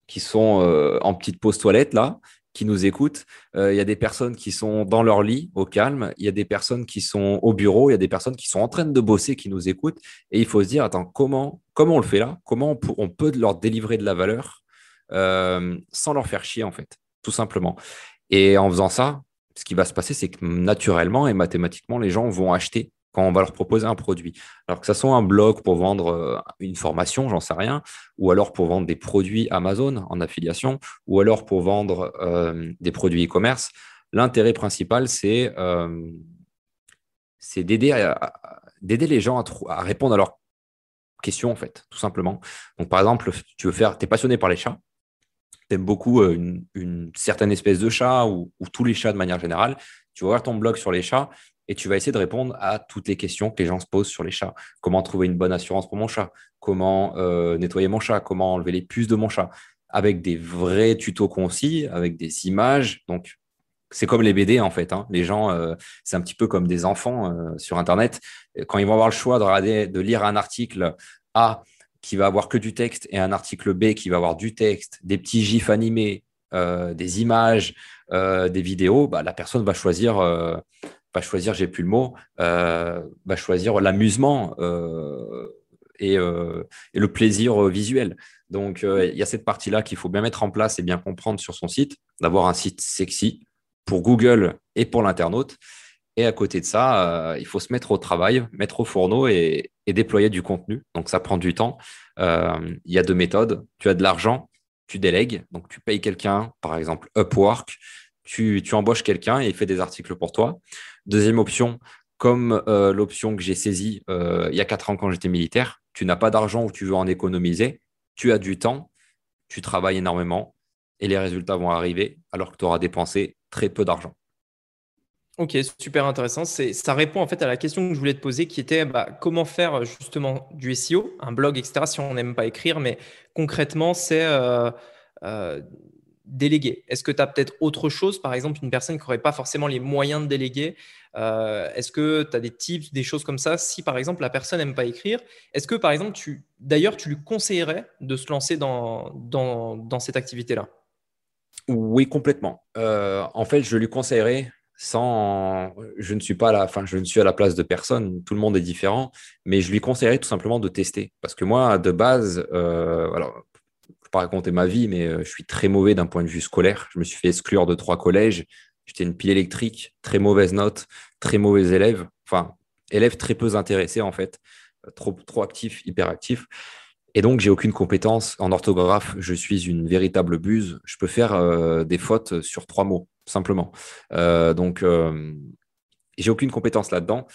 Speaker 2: qui sont euh, en petite pause toilette là, qui nous écoutent. Il y a des personnes qui sont dans leur lit, au calme. Il y a des personnes qui sont au bureau. Il y a des personnes qui sont en train de bosser, qui nous écoutent. Et il faut se dire, attends, comment, comment on le fait là? Comment on peut, leur délivrer de la valeur sans leur faire chier, en fait, tout simplement. Et en faisant ça, ce qui va se passer, c'est que naturellement et mathématiquement, les gens vont acheter quand on va leur proposer un produit. Alors que ce soit un blog pour vendre euh, une formation, j'en sais rien, ou alors pour vendre des produits Amazon en affiliation, ou alors pour vendre euh, des produits e-commerce, l'intérêt principal, c'est euh, d'aider les gens à, répondre à leurs questions, en fait, tout simplement. Donc, par exemple, tu veux faire, tu es passionné par les chats, tu aimes beaucoup une, certaine espèce de chat ou, ou tous les chats de manière générale, tu vas voir ton blog sur les chats et tu vas essayer de répondre à toutes les questions que les gens se posent sur les chats. Comment trouver une bonne assurance pour mon chat? Comment euh, nettoyer mon chat? Comment enlever les puces de mon chat? Avec des vrais tutos concis, avec des images. Donc, c'est comme les BD en fait. Hein. Les gens, euh, c'est un petit peu comme des enfants euh, sur Internet. Quand ils vont avoir le choix de, lire un article A qui va avoir que du texte et un article B qui va avoir du texte, des petits gifs animés, des images, des vidéos, bah, la personne va choisir va choisir, j'ai plus le mot, euh, choisir l'amusement euh, euh, et, le plaisir visuel. Donc, il y a cette partie-là qu'il faut bien mettre en place et bien comprendre sur son site, d'avoir un site sexy pour Google et pour l'internaute. Et à côté de ça, il faut se mettre au travail, mettre au fourneau et, déployer du contenu. Donc, ça prend du temps. Il y a deux méthodes. Tu as de l'argent, tu délègues. Donc, tu payes quelqu'un, par exemple Upwork. Tu, embauches quelqu'un et il fait des articles pour toi. Deuxième option, comme euh, l'option que j'ai saisie euh, il y a quatre ans quand j'étais militaire, tu n'as pas d'argent ou tu veux en économiser, tu as du temps, tu travailles énormément et les résultats vont arriver alors que tu auras dépensé très peu d'argent.
Speaker 1: Ok, super intéressant. Ça répond en fait à la question que je voulais te poser qui était bah, comment faire justement du SEO, un blog, etc. si on n'aime pas écrire, mais concrètement, c'est euh, déléguer Est-ce que tu as peut-être autre chose, par exemple, une personne qui n'aurait pas forcément les moyens de déléguer euh, Est-ce que tu as des tips, des choses comme ça Si, par exemple, la personne n'aime pas écrire, est-ce que, par exemple, tu, d'ailleurs, tu lui conseillerais de se lancer dans, dans, cette activité-là?
Speaker 2: Oui, complètement. Euh, en fait, je lui conseillerais sans, je ne suis pas à la, je ne suis à la place de personne. Tout le monde est différent, mais je lui conseillerais tout simplement de tester, parce que moi, de base, euh, alors pas raconter ma vie, mais euh, je suis très mauvais d'un point de vue scolaire. Je me suis fait exclure de trois collèges. J'étais une pile électrique, très mauvaise note, très mauvais élève. Enfin, élève très peu intéressé en fait, euh, trop, trop actif, hyper actif. Et donc, j'ai aucune compétence en orthographe. Je suis une véritable buse. Je peux faire euh, des fautes sur trois mots, simplement. donc, j'ai aucune compétence là-dedans.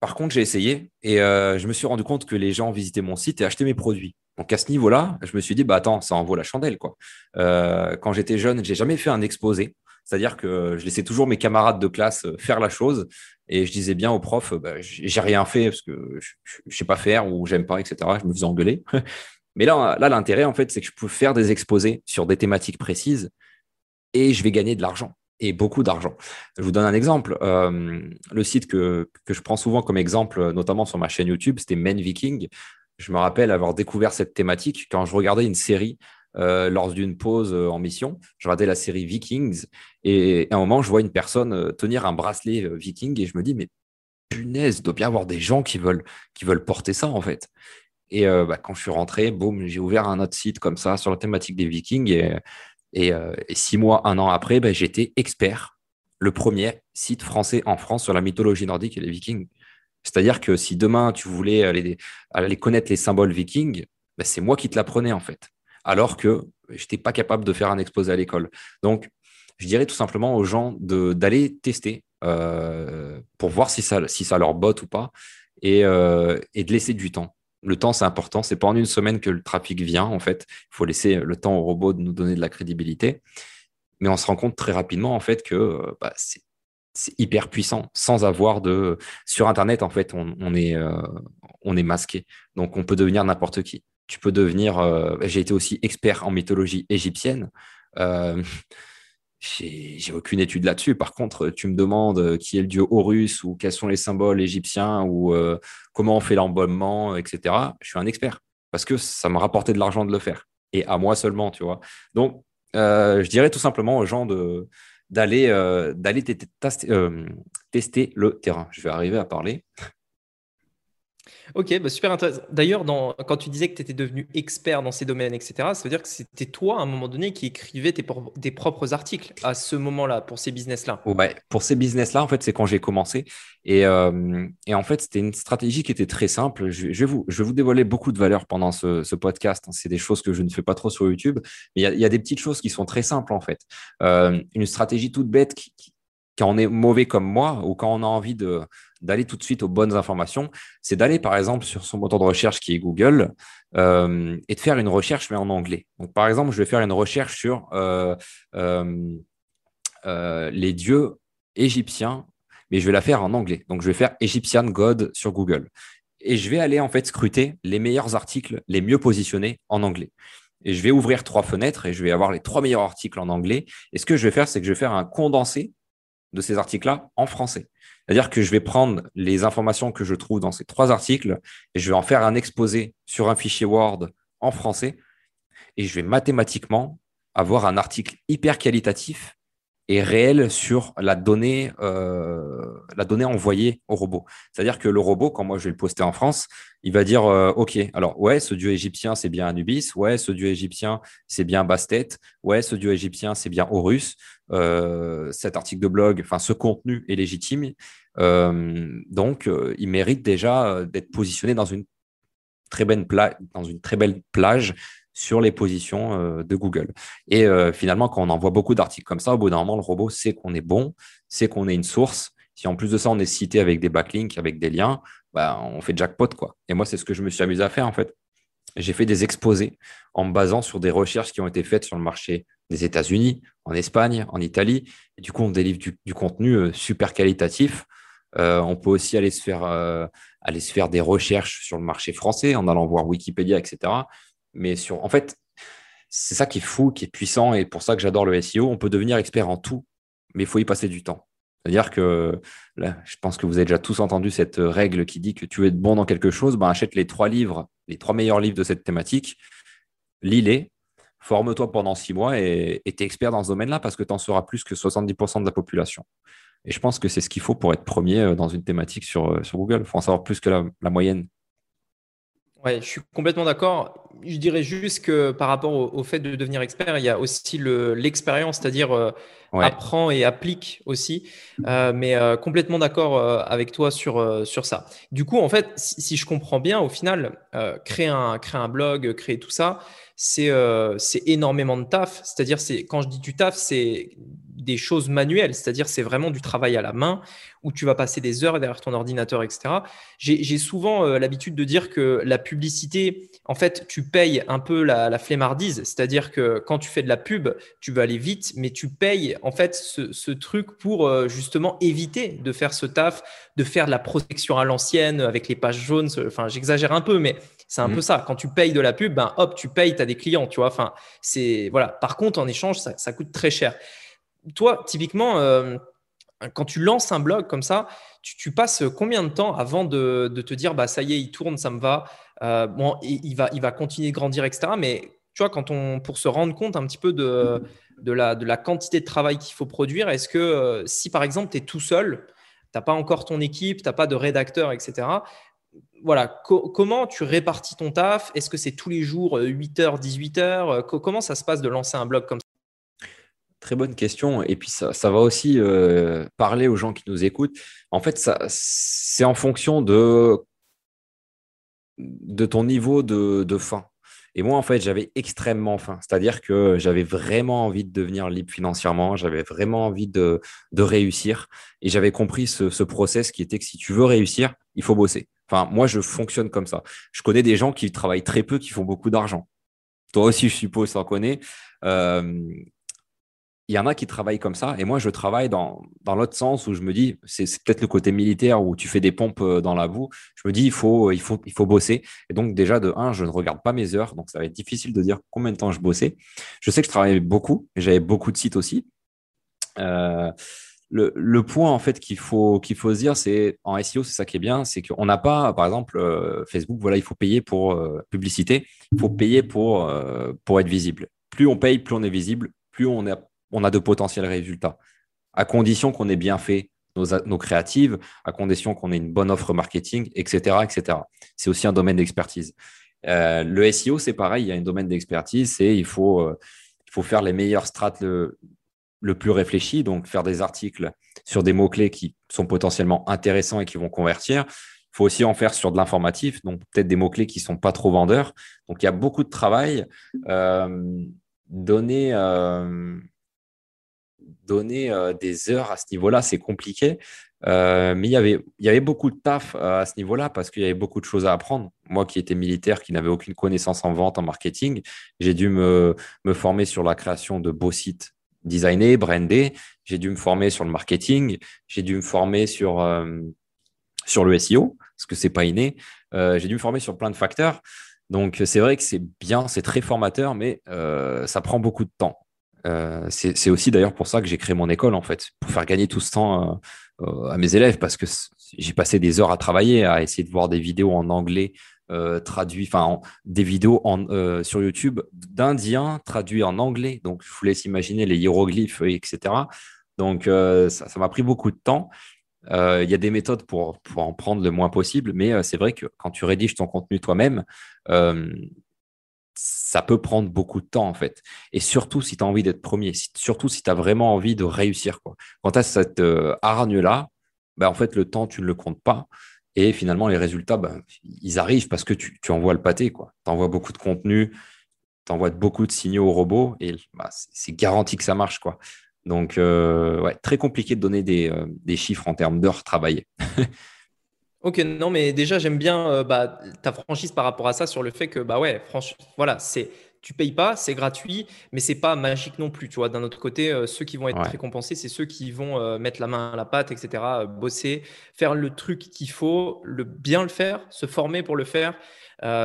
Speaker 2: Par contre, j'ai essayé et je me suis rendu compte que les gens visitaient mon site et achetaient mes produits. Donc à ce niveau-là, je me suis dit, bah attends, ça en vaut la chandelle. Quoi. Euh, quand j'étais jeune, j'ai jamais fait un exposé. C'est-à-dire que je laissais toujours mes camarades de classe euh, faire la chose et je disais bien au prof, bah, j'ai rien fait parce que je, ne sais pas faire ou j'aime pas, etc. Je me faisais engueuler. Mais là, là l'intérêt, en fait, c'est que je peux faire des exposés sur des thématiques précises et je vais gagner de l'argent et beaucoup d'argent. Je vous donne un exemple. Euh, le site que, que, je prends souvent comme exemple, notamment sur ma chaîne YouTube, c'était Men Viking je me rappelle avoir découvert cette thématique quand je regardais une série euh, lors d'une pause euh, en mission. Je regardais la série Vikings et à un moment, je vois une personne euh, tenir un bracelet viking et je me dis, mais punaise, il doit bien y avoir des gens qui veulent, porter ça en fait. Et bah, quand je suis rentré, boum, j'ai ouvert un autre site comme ça sur la thématique des Vikings et, et, six mois, un an après, bah, j'étais expert, le premier site français en France sur la mythologie nordique et les Vikings. C'est-à-dire que si demain tu voulais aller, connaître les symboles vikings, ben, c'est moi qui te l'apprenais en fait. Alors que je n'étais pas capable de faire un exposé à l'école. Donc, je dirais tout simplement aux gens d'aller tester euh, pour voir si ça, leur botte ou pas euh, et, de laisser du temps. Le temps, c'est important. C'est pas en une semaine que le trafic vient, en fait. Il faut laisser le temps au robot de nous donner de la crédibilité. Mais on se rend compte très rapidement, en fait, que bah, c'est hyper puissant sans avoir de sur internet en fait on, est euh, on est masqué. Donc on peut devenir n'importe qui. Tu peux devenir euh, j'ai été aussi expert en mythologie égyptienne. Euh, j'ai aucune étude là-dessus. Par contre tu me demandes qui est le dieu Horus ou quels sont les symboles égyptiens ou comment on fait l'embaumement etc je suis un expert parce que ça m'a rapporté de l'argent de le faire. Et à moi seulement tu vois. Donc je dirais tout simplement aux gens d'aller d'aller tester le terrain. Je vais arriver à parler.
Speaker 1: Ok, bah, super intéressant. D'ailleurs, quand tu disais que tu étais devenu expert dans ces domaines, etc., ça veut dire que c'était toi, à un moment donné, qui écrivais tes, propres articles à ce moment-là, pour ces business-là?
Speaker 2: Pour ces business-là, en fait, c'est quand j'ai commencé. Et, euh, en fait, c'était une stratégie qui était très simple. Je, vais, vous, dévoiler beaucoup de valeurs pendant ce, podcast. C'est des choses que je ne fais pas trop sur YouTube. Mais il y, a des petites choses qui sont très simples, en fait. Euh, une stratégie toute bête qui, quand on est mauvais comme moi ou quand on a envie d'aller tout de suite aux bonnes informations, c'est d'aller par exemple sur son moteur de recherche qui est Google euh, et de faire une recherche mais en anglais. Donc par exemple, je vais faire une recherche sur euh, euh, les dieux égyptiens, mais je vais la faire en anglais. Donc je vais faire Egyptian God sur Google et je vais aller en fait scruter les meilleurs articles les mieux positionnés en anglais. Et je vais ouvrir trois fenêtres et je vais avoir les trois meilleurs articles en anglais. Et ce que je vais faire, c'est que je vais faire un condensé de ces articles-là en français. C'est-à-dire que je vais prendre les informations que je trouve dans ces trois articles et je vais en faire un exposé sur un fichier Word en français et je vais mathématiquement avoir un article hyper qualitatif et réel sur la donnée, euh, la donnée envoyée au robot. C'est-à-dire que le robot, quand moi je vais le poster en France, il va dire euh, OK, alors ouais, ce dieu égyptien, c'est bien Anubis. Ouais, ce dieu égyptien, c'est bien Bastet. Ouais, ce dieu égyptien, c'est bien Horus. Euh, cet article de blog, enfin, ce contenu est légitime. donc, il mérite déjà d'être positionné dans une très belle, dans une très belle plage sur les positions euh, de Google. Et euh, finalement, quand on envoie beaucoup d'articles comme ça, au bout d'un moment, le robot sait qu'on est bon, sait qu'on est une source. Si en plus de ça, on est cité avec des backlinks, avec des liens, bah, on fait jackpot. quoi. Et moi, c'est ce que je me suis amusé à faire en fait. J'ai fait des exposés en me basant sur des recherches qui ont été faites sur le marché des États-Unis, en Espagne, en Italie. Et du coup, on délivre du, contenu euh, super qualitatif. on peut aussi aller se, faire, aller se faire des recherches sur le marché français en allant voir Wikipédia, etc. Mais sur, en fait, c'est ça qui est fou, qui est puissant, et pour ça que j'adore le SEO. On peut devenir expert en tout, mais il faut y passer du temps. C'est-à-dire que là, je pense que vous avez déjà tous entendu cette règle qui dit que tu veux être bon dans quelque chose, ben achète les trois livres, les trois meilleurs livres de cette thématique, lis-les, forme-toi pendant six mois et tu es expert dans ce domaine-là parce que tu en seras plus que 70% de la population. Et je pense que c'est ce qu'il faut pour être premier euh, dans une thématique sur, euh, sur Google. Il faut en savoir plus que la moyenne.
Speaker 1: Ouais, je suis complètement d'accord. Je dirais juste que par rapport au, fait de devenir expert, il y a aussi l'expérience, c'est-à-dire euh, apprend et applique aussi. Euh, mais euh, complètement d'accord avec toi sur, sur ça. Du coup, en fait, si, je comprends bien, au final, créer, un, créer un blog, créer tout ça, c'est énormément de taf. C'est-à-dire, quand je dis du taf, c'est des choses manuelles, c'est-à-dire c'est vraiment du travail à la main où tu vas passer des heures derrière ton ordinateur, etc. J'ai souvent euh, l'habitude de dire que la publicité, en fait, tu payes un peu la, la flemmardise, c'est-à-dire que quand tu fais de la pub, tu veux aller vite, mais tu payes en fait ce, truc pour euh, justement éviter de faire ce taf, de faire de la protection à l'ancienne avec les pages jaunes. Enfin, j'exagère un peu, mais c'est un mmh. peu ça. Quand tu payes de la pub, ben hop, tu payes, tu as des clients, tu vois. Enfin, c'est voilà. Par contre, en échange, ça, ça coûte très cher toi, typiquement, euh, quand tu lances un blog comme ça, tu, passes combien de temps avant de, te dire, bah, ça y est, il tourne, ça me va, euh, bon, il, va, il va continuer de grandir, etc. Mais tu vois, quand on, pour se rendre compte un petit peu de, de, la, de la quantité de travail qu'il faut produire, est-ce que euh, si par exemple, tu es tout seul, tu n'as pas encore ton équipe, tu n'as pas de rédacteur, etc., voilà, comment tu répartis ton taf? Est-ce que c'est tous les jours 8h, 18h Comment ça se passe de lancer un blog comme ça
Speaker 2: Très bonne question. Et puis, ça, va aussi euh, parler aux gens qui nous écoutent. En fait, c'est en fonction de, de ton niveau de, de faim. Et moi, en fait, j'avais extrêmement faim. C'est-à-dire que j'avais vraiment envie de devenir libre financièrement. J'avais vraiment envie de, de réussir. Et j'avais compris ce, ce process qui était que si tu veux réussir, il faut bosser. Enfin, moi, je fonctionne comme ça. Je connais des gens qui travaillent très peu, qui font beaucoup d'argent. Toi aussi, je suppose, en connais. Euh, il y en a qui travaillent comme ça, et moi je travaille dans, l'autre sens où je me dis, c'est peut-être le côté militaire où tu fais des pompes euh, dans la boue. Je me dis, il faut, il faut, bosser. Et donc déjà de un, je ne regarde pas mes heures, donc ça va être difficile de dire combien de temps je bossais. Je sais que je travaillais beaucoup, j'avais beaucoup de sites aussi. Euh, le, point en fait qu'il faut qu'il faut se dire, c'est en SEO, c'est ça qui est bien, c'est qu'on n'a pas, par exemple, euh, Facebook, voilà, il faut payer pour publicité, il faut payer pour être visible. Plus on paye, plus on est visible, plus on a, on a de potentiels résultats. À condition qu'on ait bien fait nos, créatives, à condition qu'on ait une bonne offre marketing, etc. etc. C'est aussi un domaine d'expertise. Euh, le SEO, c'est pareil, il y a un domaine d'expertise, c'est il faut, euh, faut faire les meilleures strates le, le plus réfléchi, donc faire des articles sur des mots-clés qui sont potentiellement intéressants et qui vont convertir. Il faut aussi en faire sur de l'informatif, donc peut-être des mots-clés qui ne sont pas trop vendeurs. Donc il y a beaucoup de travail. Euh, donner donner euh, des heures à ce niveau-là, c'est compliqué. mais il y, avait, beaucoup de taf à ce niveau-là parce qu'il y avait beaucoup de choses à apprendre. Moi qui étais militaire, qui n'avais aucune connaissance en vente, en marketing, j'ai dû me, me former sur la création de beaux sites designer, brander. J'ai dû me former sur le marketing. J'ai dû me former sur, euh, sur le SEO, parce que c'est pas inné. Euh, j'ai dû me former sur plein de facteurs. Donc, c'est vrai que c'est bien, c'est très formateur, mais euh, ça prend beaucoup de temps. C'est aussi d'ailleurs pour ça que j'ai créé mon école, en fait, pour faire gagner tout ce temps à mes élèves, parce que j'ai passé des heures à travailler, à essayer de voir des vidéos en anglais euh, traduit, enfin des vidéos euh, sur YouTube d'Indiens traduits en anglais. Donc, je vous laisse imaginer les hiéroglyphes, etc. Donc, euh, ça m'a pris beaucoup de temps. Il y a des méthodes pour, pour, en prendre le moins possible, mais c'est vrai que quand tu rédiges ton contenu toi-même, ça peut prendre beaucoup de temps en fait. Et surtout si tu as envie d'être premier, surtout si tu as vraiment envie de réussir. Quand tu as cette hargne-là, ben, en fait, le temps, tu ne le comptes pas. Et finalement, les résultats, ben, ils arrivent parce que tu, envoies le pâté. Tu envoies beaucoup de contenu, tu envoies beaucoup de signaux au robot et bah, c'est garanti que ça marche. Quoi. Donc, euh, très compliqué de donner euh, des chiffres en termes d'heures travaillées.
Speaker 1: ok, non, mais déjà, j'aime bien euh, bah, ta franchise par rapport à ça sur le fait que, bah ouais, franchement, voilà, c'est tu payes pas, c'est gratuit, mais c'est pas magique non plus. Tu vois, d'un autre côté, euh, ceux qui vont être récompensés, c'est ceux qui vont euh, mettre la main à la pâte, etc., bosser, faire le truc qu'il faut, le bien le faire, se former pour le faire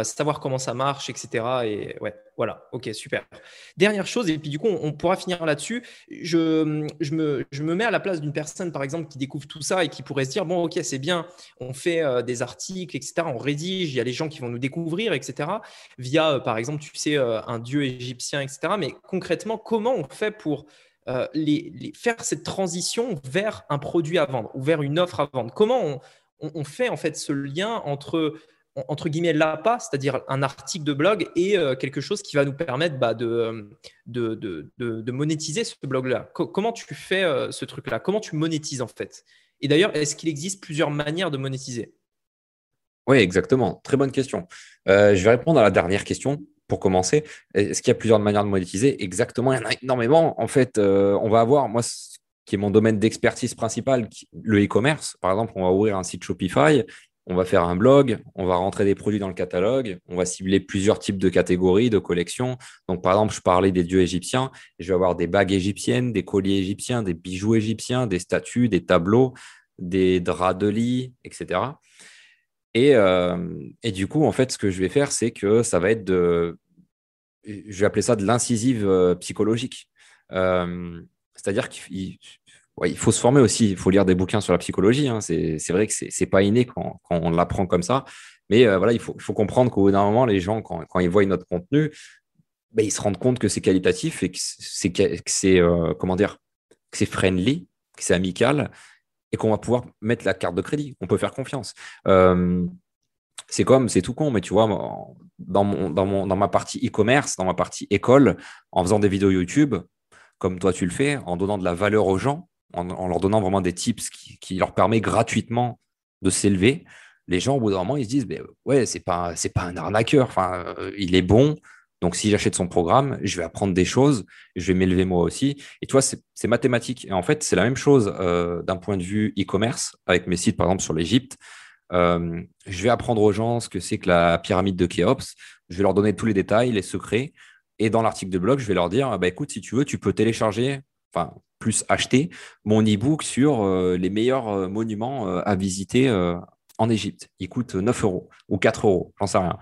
Speaker 1: savoir comment ça marche, etc. Et ouais, voilà, ok, super. Dernière chose, et puis du coup, on, pourra finir là-dessus. Je, me, je me mets à la place d'une personne, par exemple, qui découvre tout ça et qui pourrait se dire, bon, ok, c'est bien, on fait euh, des articles, etc., on rédige, il y a les gens qui vont nous découvrir, etc., via, euh, par exemple, tu sais, un dieu égyptien, etc. Mais concrètement, comment on fait pour... les, faire cette transition vers un produit à vendre ou vers une offre à vendre? Comment on fait en fait ce lien entre entre guillemets l'appât, c'est-à-dire un article de blog et euh, quelque chose qui va nous permettre bah, euh, de, de, monétiser ce blog-là. comment tu fais euh, ce truc-là? Comment tu monétises en fait? Et d'ailleurs, est-ce qu'il existe plusieurs manières de monétiser?
Speaker 2: Oui, exactement. Très bonne question. je vais répondre à la dernière question pour commencer. Est-ce qu'il y a plusieurs manières de monétiser? Exactement, il y en a énormément. En fait, on va avoir, moi, qui est mon domaine d'expertise principal, le e-commerce. Par exemple, on va ouvrir un site Shopify on va faire un blog, on va rentrer des produits dans le catalogue, on va cibler plusieurs types de catégories, de collections. Donc, par exemple, je parlais des dieux égyptiens, je vais avoir des bagues égyptiennes, des colliers égyptiens, des bijoux égyptiens, des statues, des tableaux, des draps de lit, etc. Euh, et, du coup, en fait, ce que je vais faire, c'est que ça va être de, je vais appeler ça de l'incisive euh, psychologique. Euh, c'est-à-dire qu'il il faut se former aussi, il faut lire des bouquins sur la psychologie. Hein. C'est vrai que c'est pas inné quand, on l'apprend comme ça. Mais euh, voilà, il faut, comprendre qu'au bout d'un moment, les gens, quand, ils voient notre contenu, ben, ils se rendent compte que c'est qualitatif et que c'est euh, que c'est friendly, que c'est amical et qu'on va pouvoir mettre la carte de crédit. On peut faire confiance. C'est comme, c'est tout con, mais tu vois, dans, mon, dans, mon, dans ma partie e-commerce, dans ma partie école, en faisant des vidéos YouTube, comme toi tu le fais, en donnant de la valeur aux gens, en, leur donnant vraiment des tips qui, leur permet gratuitement de s'élever, les gens, au bout d'un moment, ils se disent, ben, ouais, c'est pas, c'est pas un arnaqueur. Enfin, euh, il est bon. Donc, si j'achète son programme, je vais apprendre des choses, je vais m'élever moi aussi. Et toi, c'est mathématique. Et en fait, c'est la même chose euh, d'un point de vue e-commerce, avec mes sites, par exemple, sur l'Égypte. Euh, je vais apprendre aux gens ce que c'est que la pyramide de Khéops. Je vais leur donner tous les détails, les secrets. Et dans l'article de blog, je vais leur dire, bah, écoute, si tu veux, tu peux télécharger, enfin, plus acheter mon e-book sur euh, les meilleurs euh, monuments euh, à visiter en Égypte. Il coûte 9 euros ou 4 euros, j'en sais rien.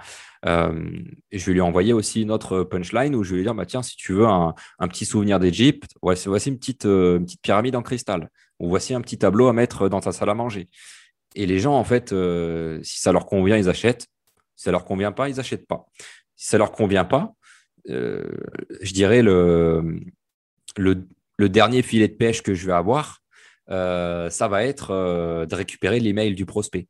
Speaker 2: je vais lui envoyer aussi une autre punchline où je vais lui dire bah, tiens, si tu veux un, petit souvenir d'Égypte, voici, une, petite, petite pyramide en cristal, ou voici un petit tableau à mettre dans ta salle à manger. Et les gens, en fait, si ça leur convient, ils achètent. Si ça leur convient pas, ils n'achètent pas. Si ça leur convient pas, je dirais le, le, dernier filet de pêche que je vais avoir, ça va être de récupérer l'email du prospect.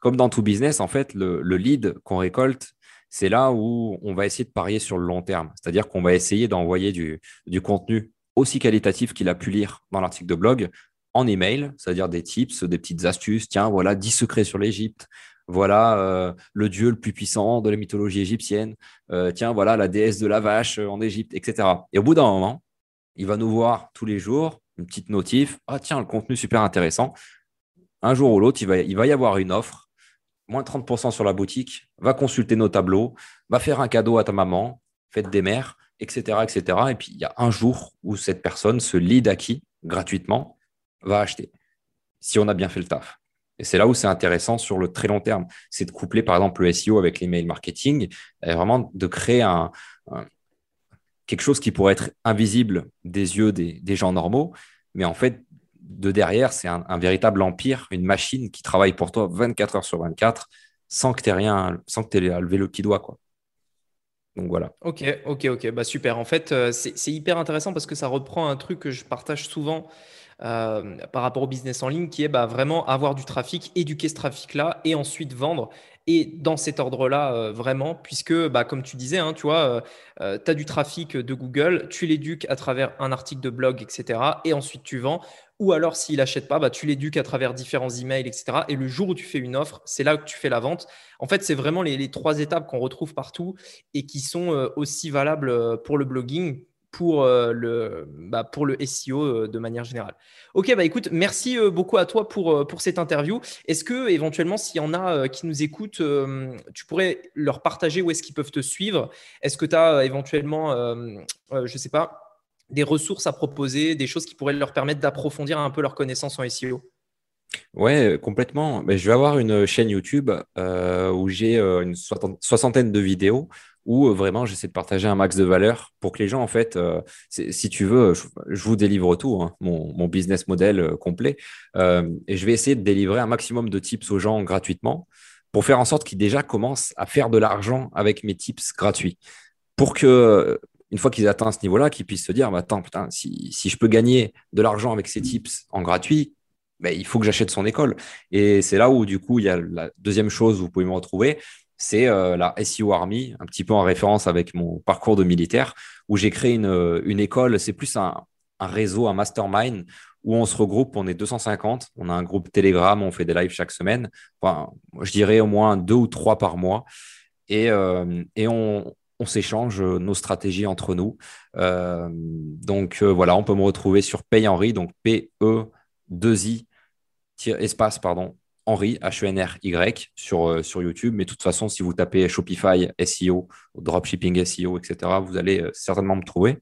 Speaker 2: Comme dans tout business, en fait, le, lead qu'on récolte, c'est là où on va essayer de parier sur le long terme. C'est-à-dire qu'on va essayer d'envoyer du, contenu aussi qualitatif qu'il a pu lire dans l'article de blog en email, c'est-à-dire des tips, des petites astuces. Tiens, voilà 10 secrets sur l'Égypte. Voilà euh, le dieu le plus puissant de la mythologie égyptienne. Euh, tiens, voilà la déesse de la vache en Égypte, etc. Et au bout d'un moment, il va nous voir tous les jours, une petite notif. Ah, tiens, le contenu super intéressant. Un jour ou l'autre, il va, y avoir une offre, moins 30% sur la boutique. Va consulter nos tableaux, va faire un cadeau à ta maman, fête des mères, etc., etc. Et puis, il y a un jour où cette personne, ce lead acquis gratuitement, va acheter, si on a bien fait le taf. Et c'est là où c'est intéressant sur le très long terme. C'est de coupler, par exemple, le SEO avec l'email marketing et vraiment de créer un, quelque chose qui pourrait être invisible des yeux des, gens normaux. Mais en fait, de derrière, c'est un, véritable empire, une machine qui travaille pour toi 24 heures sur 24 sans que tu aies rien, sans que tu aies levé le petit doigt. Quoi. Donc voilà.
Speaker 1: Ok, ok, ok. Bah super. En fait, euh, c'est hyper intéressant parce que ça reprend un truc que je partage souvent euh, par rapport au business en ligne, qui est bah, vraiment avoir du trafic, éduquer ce trafic-là et ensuite vendre. Et dans cet ordre-là, euh, vraiment, puisque, bah, comme tu disais, hein, tu euh, as du trafic de Google, tu l'éduques à travers un article de blog, etc. Et ensuite, tu vends. Ou alors, s'il n'achète pas, bah, tu l'éduques à travers différents emails, etc. Et le jour où tu fais une offre, c'est là que tu fais la vente. En fait, c'est vraiment les, trois étapes qu'on retrouve partout et qui sont aussi valables pour le blogging pour, euh, le, bah, pour le SEO euh, de manière générale. Ok, bah écoute, merci euh, beaucoup à toi pour, pour cette interview. Est-ce que éventuellement, s'il y en a qui nous écoutent, tu pourrais leur partager où est-ce qu'ils peuvent te suivre? Est-ce que tu as éventuellement, je ne sais pas, des ressources à proposer, des choses qui pourraient leur permettre d'approfondir un peu leurs connaissances en SEO
Speaker 2: Ouais, complètement. Mais je vais avoir une chaîne YouTube où j'ai une soixantaine de vidéos où euh, vraiment j'essaie de partager un max de valeur pour que les gens, en fait, euh, si tu veux, je, vous délivre tout, hein, mon, business model euh, complet, et je vais essayer de délivrer un maximum de tips aux gens gratuitement pour faire en sorte qu'ils déjà commencent à faire de l'argent avec mes tips gratuits. Pour que, une fois qu'ils atteignent ce niveau-là, qu'ils puissent se dire, bah, attends, putain, si, je peux gagner de l'argent avec ces tips en gratuit, ben, il faut que j'achète son école. Et c'est là où, du coup, il y a la deuxième chose où vous pouvez me retrouver, c'est euh, la SEO Army, un petit peu en référence avec mon parcours de militaire, où j'ai créé une, euh, école. C'est plus un, réseau, un mastermind, où on se regroupe, on est 250, on a un groupe Telegram, on fait des lives chaque semaine. Enfin, je dirais au moins deux ou trois par mois. Et, euh, on, s'échange nos stratégies entre nous. donc voilà, on peut me retrouver sur Pay Henry, donc P-E-2-I, espace, pardon, Henry, H-E-N-R-Y, sur, euh, sur YouTube. Mais de toute façon, si vous tapez Shopify SEO, dropshipping SEO, etc., vous allez euh, certainement me trouver.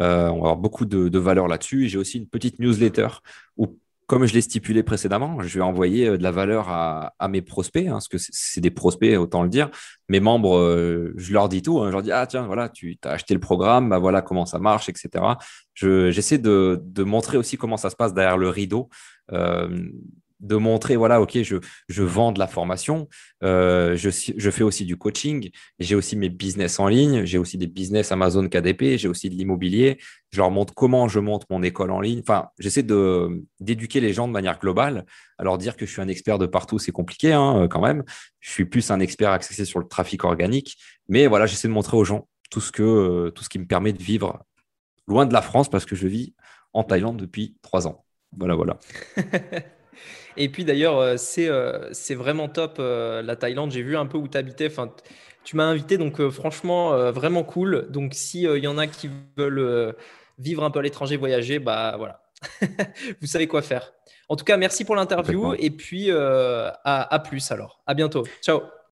Speaker 2: Euh, on va avoir beaucoup de, de valeur là-dessus. J'ai aussi une petite newsletter où, comme je l'ai stipulé précédemment, je vais envoyer de la valeur à, mes prospects, hein, parce que c'est des prospects, autant le dire. Mes membres, je leur dis tout. Hein. je leur dis, ah tiens, voilà, tu as acheté le programme, bah, voilà comment ça marche, etc. J'essaie de, de, montrer aussi comment ça se passe derrière le rideau de montrer, voilà, ok, je, je vends de la formation, euh, je, je, fais aussi du coaching, j'ai aussi mes business en ligne, j'ai aussi des business Amazon KDP, j'ai aussi de l'immobilier, je leur montre comment je monte mon école en ligne. Enfin, j'essaie d'éduquer les gens de manière globale. Alors dire que je suis un expert de partout, c'est compliqué hein, quand même. Je suis plus un expert axé sur le trafic organique, mais voilà, j'essaie de montrer aux gens tout ce que euh, tout ce qui me permet de vivre loin de la France parce que je vis en Thaïlande depuis trois ans. Voilà, voilà.
Speaker 1: Et puis d'ailleurs, euh, euh, c'est vraiment top euh, la Thaïlande. J'ai vu un peu où tu habitais. Enfin, tu m'as invité, donc franchement, vraiment cool. Donc s'il y en a qui veulent vivre un peu à l'étranger, voyager, bah voilà, vous savez quoi faire. En tout cas, merci pour l'interview et puis à, à plus alors. À bientôt. Ciao.